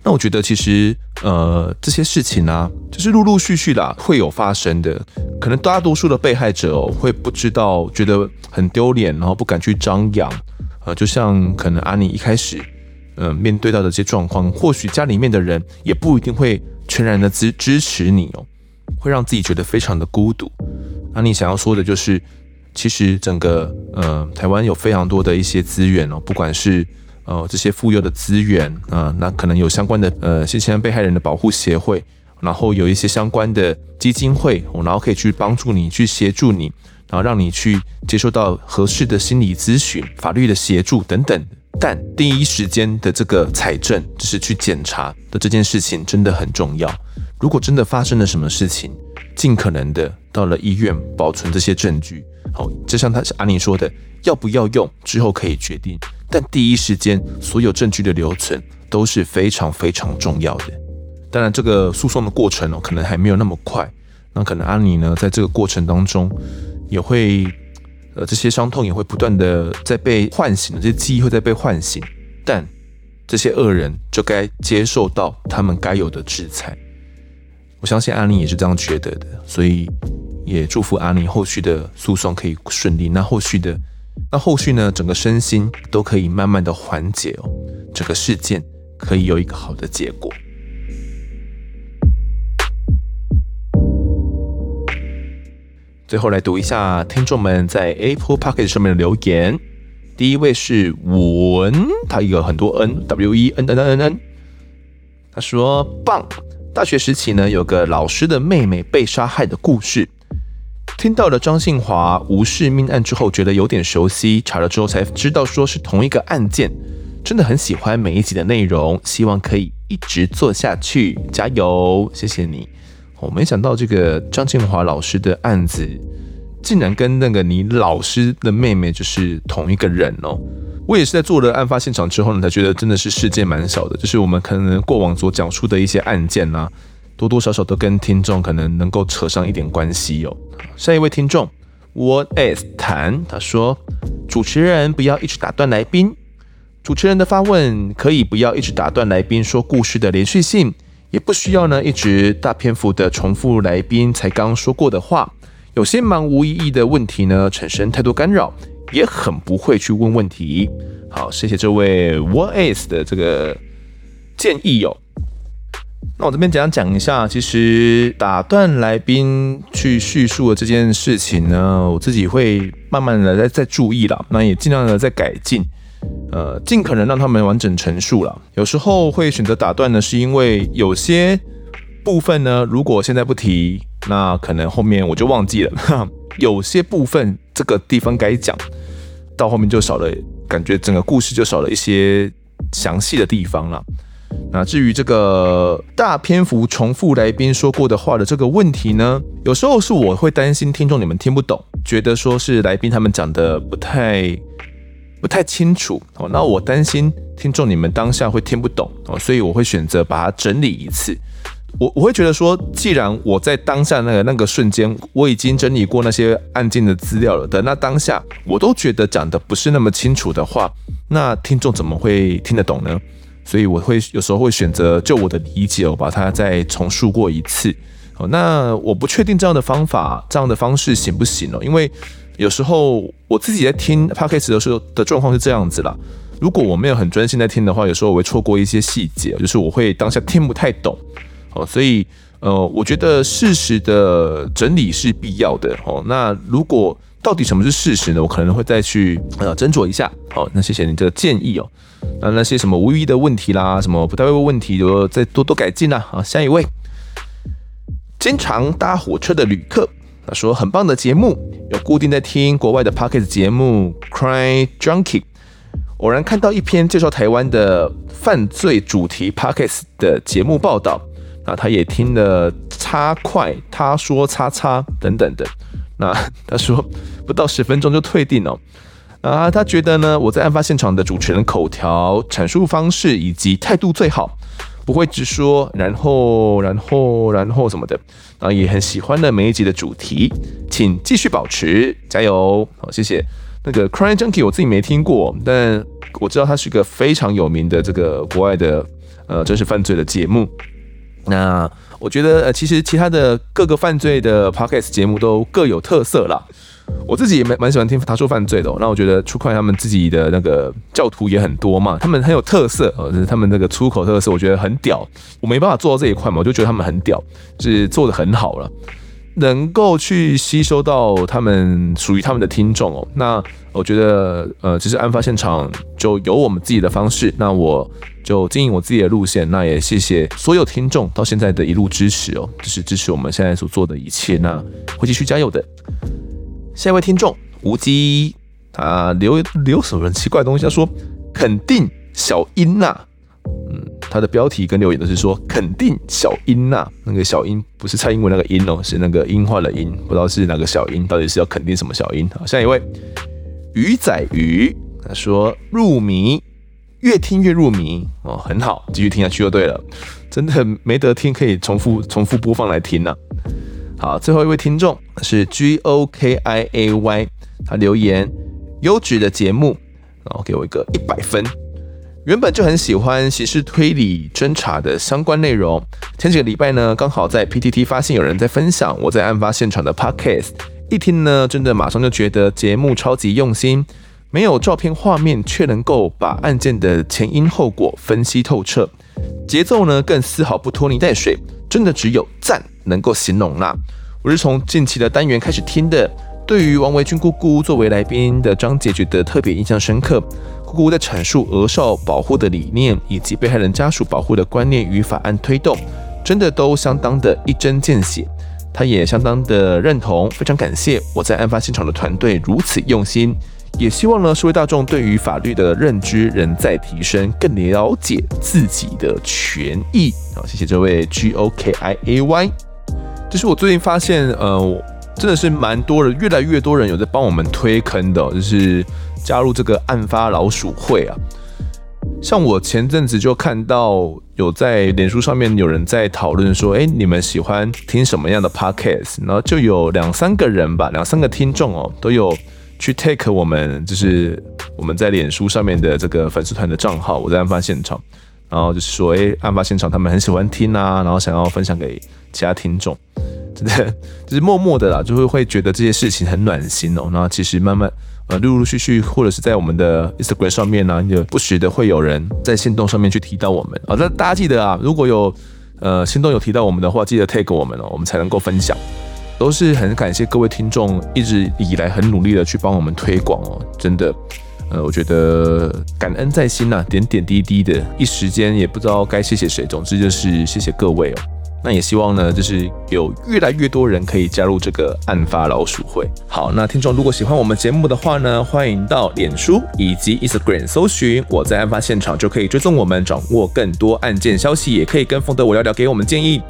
那我觉得其实，呃，这些事情呢、啊，就是陆陆续续的会有发生的。可能大多数的被害者哦，会不知道，觉得很丢脸，然后不敢去张扬。呃，就像可能阿尼一开始，呃，面对到的这些状况，或许家里面的人也不一定会全然的支支持你哦，会让自己觉得非常的孤独。那你想要说的就是，其实整个呃台湾有非常多的一些资源哦，不管是呃，这些妇幼的资源啊、那可能有相关的呃，性侵被害人的保护协会，然后有一些相关的基金会，然后可以去帮助你，去协助你，然后让你去接受到合适的心理咨询、法律的协助等等。但第一时间的这个采证，就是去检查的这件事情，真的很重要。如果真的发生了什么事情，尽可能的到了医院保存这些证据。好，就像他是阿尼说的，要不要用之后可以决定。但第一时间，所有证据的留存都是非常非常重要的。当然，这个诉讼的过程哦，可能还没有那么快。那可能阿尼呢，在这个过程当中，也会呃，这些伤痛也会不断的在被唤醒，这些记忆会在被唤醒。但这些恶人就该接受到他们该有的制裁。我相信阿尼也是这样觉得的，所以也祝福阿尼后续的诉讼可以顺利。那后续的。那后续呢，整个身心都可以慢慢的缓解哦，整个事件可以有一个好的结果。最后来读一下听众们在 Apple Podcast 上面的留言。第一位是文，他有很多 N W E N N N N，他说棒，大学时期呢，有个老师的妹妹被杀害的故事。听到了张信华无视命案之后，觉得有点熟悉，查了之后才知道说是同一个案件，真的很喜欢每一集的内容，希望可以一直做下去，加油，谢谢你。我没想到这个张庆华老师的案子，竟然跟那个你老师的妹妹就是同一个人哦。我也是在做了案发现场之后呢，才觉得真的是世界蛮小的，就是我们可能过往所讲述的一些案件、啊。多多少少都跟听众可能能够扯上一点关系哦。下一位听众，What is 谈？他说：“主持人不要一直打断来宾，主持人的发问可以不要一直打断来宾说故事的连续性，也不需要呢一直大篇幅的重复来宾才刚说过的话。有些蛮无意义的问题呢，产生太多干扰，也很不会去问问题。”好，谢谢这位 What is 的这个建议哦。那我这边简单讲一下，其实打断来宾去叙述的这件事情呢，我自己会慢慢的在在注意啦，那也尽量的在改进，呃，尽可能让他们完整陈述啦。有时候会选择打断呢，是因为有些部分呢，如果现在不提，那可能后面我就忘记了。(laughs) 有些部分这个地方该讲，到后面就少了，感觉整个故事就少了一些详细的地方了。那至于这个大篇幅重复来宾说过的话的这个问题呢，有时候是我会担心听众你们听不懂，觉得说是来宾他们讲的不太不太清楚哦。那我担心听众你们当下会听不懂哦，所以我会选择把它整理一次。我我会觉得说，既然我在当下那个那个瞬间我已经整理过那些案件的资料了的，那当下我都觉得讲的不是那么清楚的话，那听众怎么会听得懂呢？所以我会有时候会选择就我的理解，我把它再重述过一次。哦，那我不确定这样的方法、这样的方式行不行哦？因为有时候我自己在听 Podcast 的时候的状况是这样子啦。如果我没有很专心在听的话，有时候我会错过一些细节，就是我会当下听不太懂。哦，所以呃，我觉得事实的整理是必要的。哦，那如果到底什么是事实呢？我可能会再去呃斟酌一下。好，那谢谢你的建议哦。那那些什么无意义的问题啦，什么不太会问问题，就再多多改进啦。好，下一位，经常搭火车的旅客，他说很棒的节目，有固定在听国外的 Pocket 节目 Cry Junkie，偶然看到一篇介绍台湾的犯罪主题 pockets 的节目报道，那他也听了叉快，他说叉叉等等的，那 (laughs) 他说不到十分钟就退订哦。啊，他觉得呢，我在案发现场的主持人口条、阐述方式以及态度最好。不会直说，然后然后然后什么的，然后也很喜欢的每一集的主题，请继续保持，加油，好，谢谢。那个 Crime Junkie 我自己没听过，但我知道它是一个非常有名的这个国外的呃真实犯罪的节目。那我觉得呃其实其他的各个犯罪的 Podcast 节目都各有特色啦。我自己也蛮蛮喜欢听他说犯罪的，那我觉得出快他们自己的那个教徒也很多嘛，他们很有特色，呃，就是他们那个出口特色，我觉得很屌。我没办法做到这一块嘛，我就觉得他们很屌，是做得很好了，能够去吸收到他们属于他们的听众哦。那我觉得，呃，其实案发现场就有我们自己的方式，那我就经营我自己的路线。那也谢谢所有听众到现在的一路支持哦，就是支持我们现在所做的一切，那会继续加油的。下一位听众吴基，他留留什么奇怪的东西？他说肯定小英呐，嗯，他的标题跟留言都是说肯定小英呐，那个小英不是蔡英文那个英哦，是那个音化的音，不知道是哪个小英，到底是要肯定什么小英？好，下一位。鱼仔鱼，他说入迷，越听越入迷。哦，很好，继续听下去就对了，真的没得听，可以重复重复播放来听呐。好，最后一位听众是 G O K I A Y，他留言优质的节目，然后给我一个一百分。原本就很喜欢刑事推理侦查的相关内容，前几个礼拜呢，刚好在 PTT 发现有人在分享我在案发现场的 Podcast，一听呢，真的马上就觉得节目超级用心，没有照片画面，却能够把案件的前因后果分析透彻，节奏呢更丝毫不拖泥带水。真的只有赞能够形容啦！我是从近期的单元开始听的，对于王维君姑姑作为来宾的章节觉得特别印象深刻。姑姑在阐述鹅少保护的理念以及被害人家属保护的观念与法案推动，真的都相当的一针见血。她也相当的认同，非常感谢我在案发现场的团队如此用心。也希望呢，社会大众对于法律的认知仍在提升，更了解自己的权益。好，谢谢这位 G O K I A Y。就是我最近发现，呃，真的是蛮多人，越来越多人有在帮我们推坑的，就是加入这个案发老鼠会啊。像我前阵子就看到有在脸书上面有人在讨论说，哎，你们喜欢听什么样的 Podcast？然后就有两三个人吧，两三个听众哦，都有。去 take 我们就是我们在脸书上面的这个粉丝团的账号，我在案发现场，然后就是说，哎，案发现场他们很喜欢听啊，然后想要分享给其他听众，(laughs) 真的 (laughs) 就是默默的啦，就会会觉得这些事情很暖心哦。那其实慢慢呃陆陆续续，或者是在我们的 Instagram 上面呢，就不时的会有人在限动上面去提到我们啊。那大家记得啊，如果有呃心动有提到我们的话，记得 take 我们哦，我们才能够分享。都是很感谢各位听众一直以来很努力的去帮我们推广哦，真的，呃，我觉得感恩在心呐，点点滴滴的，一时间也不知道该谢谢谁，总之就是谢谢各位哦。那也希望呢，就是有越来越多人可以加入这个案发老鼠会。好，那听众如果喜欢我们节目的话呢，欢迎到脸书以及 Instagram 搜寻我在案发现场，就可以追踪我们，掌握更多案件消息，也可以跟丰德我聊聊，给我们建议。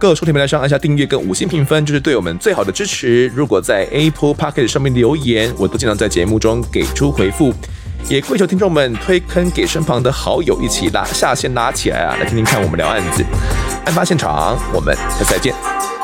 各收听平台上按下订阅跟五星评分，就是对我们最好的支持。如果在 Apple p o c k e t 上面留言，我都经常在节目中给出回复。也跪求听众们推坑给身旁的好友，一起拉下线拉起来啊！来听听看我们聊案子，案发现场，我们下次再见。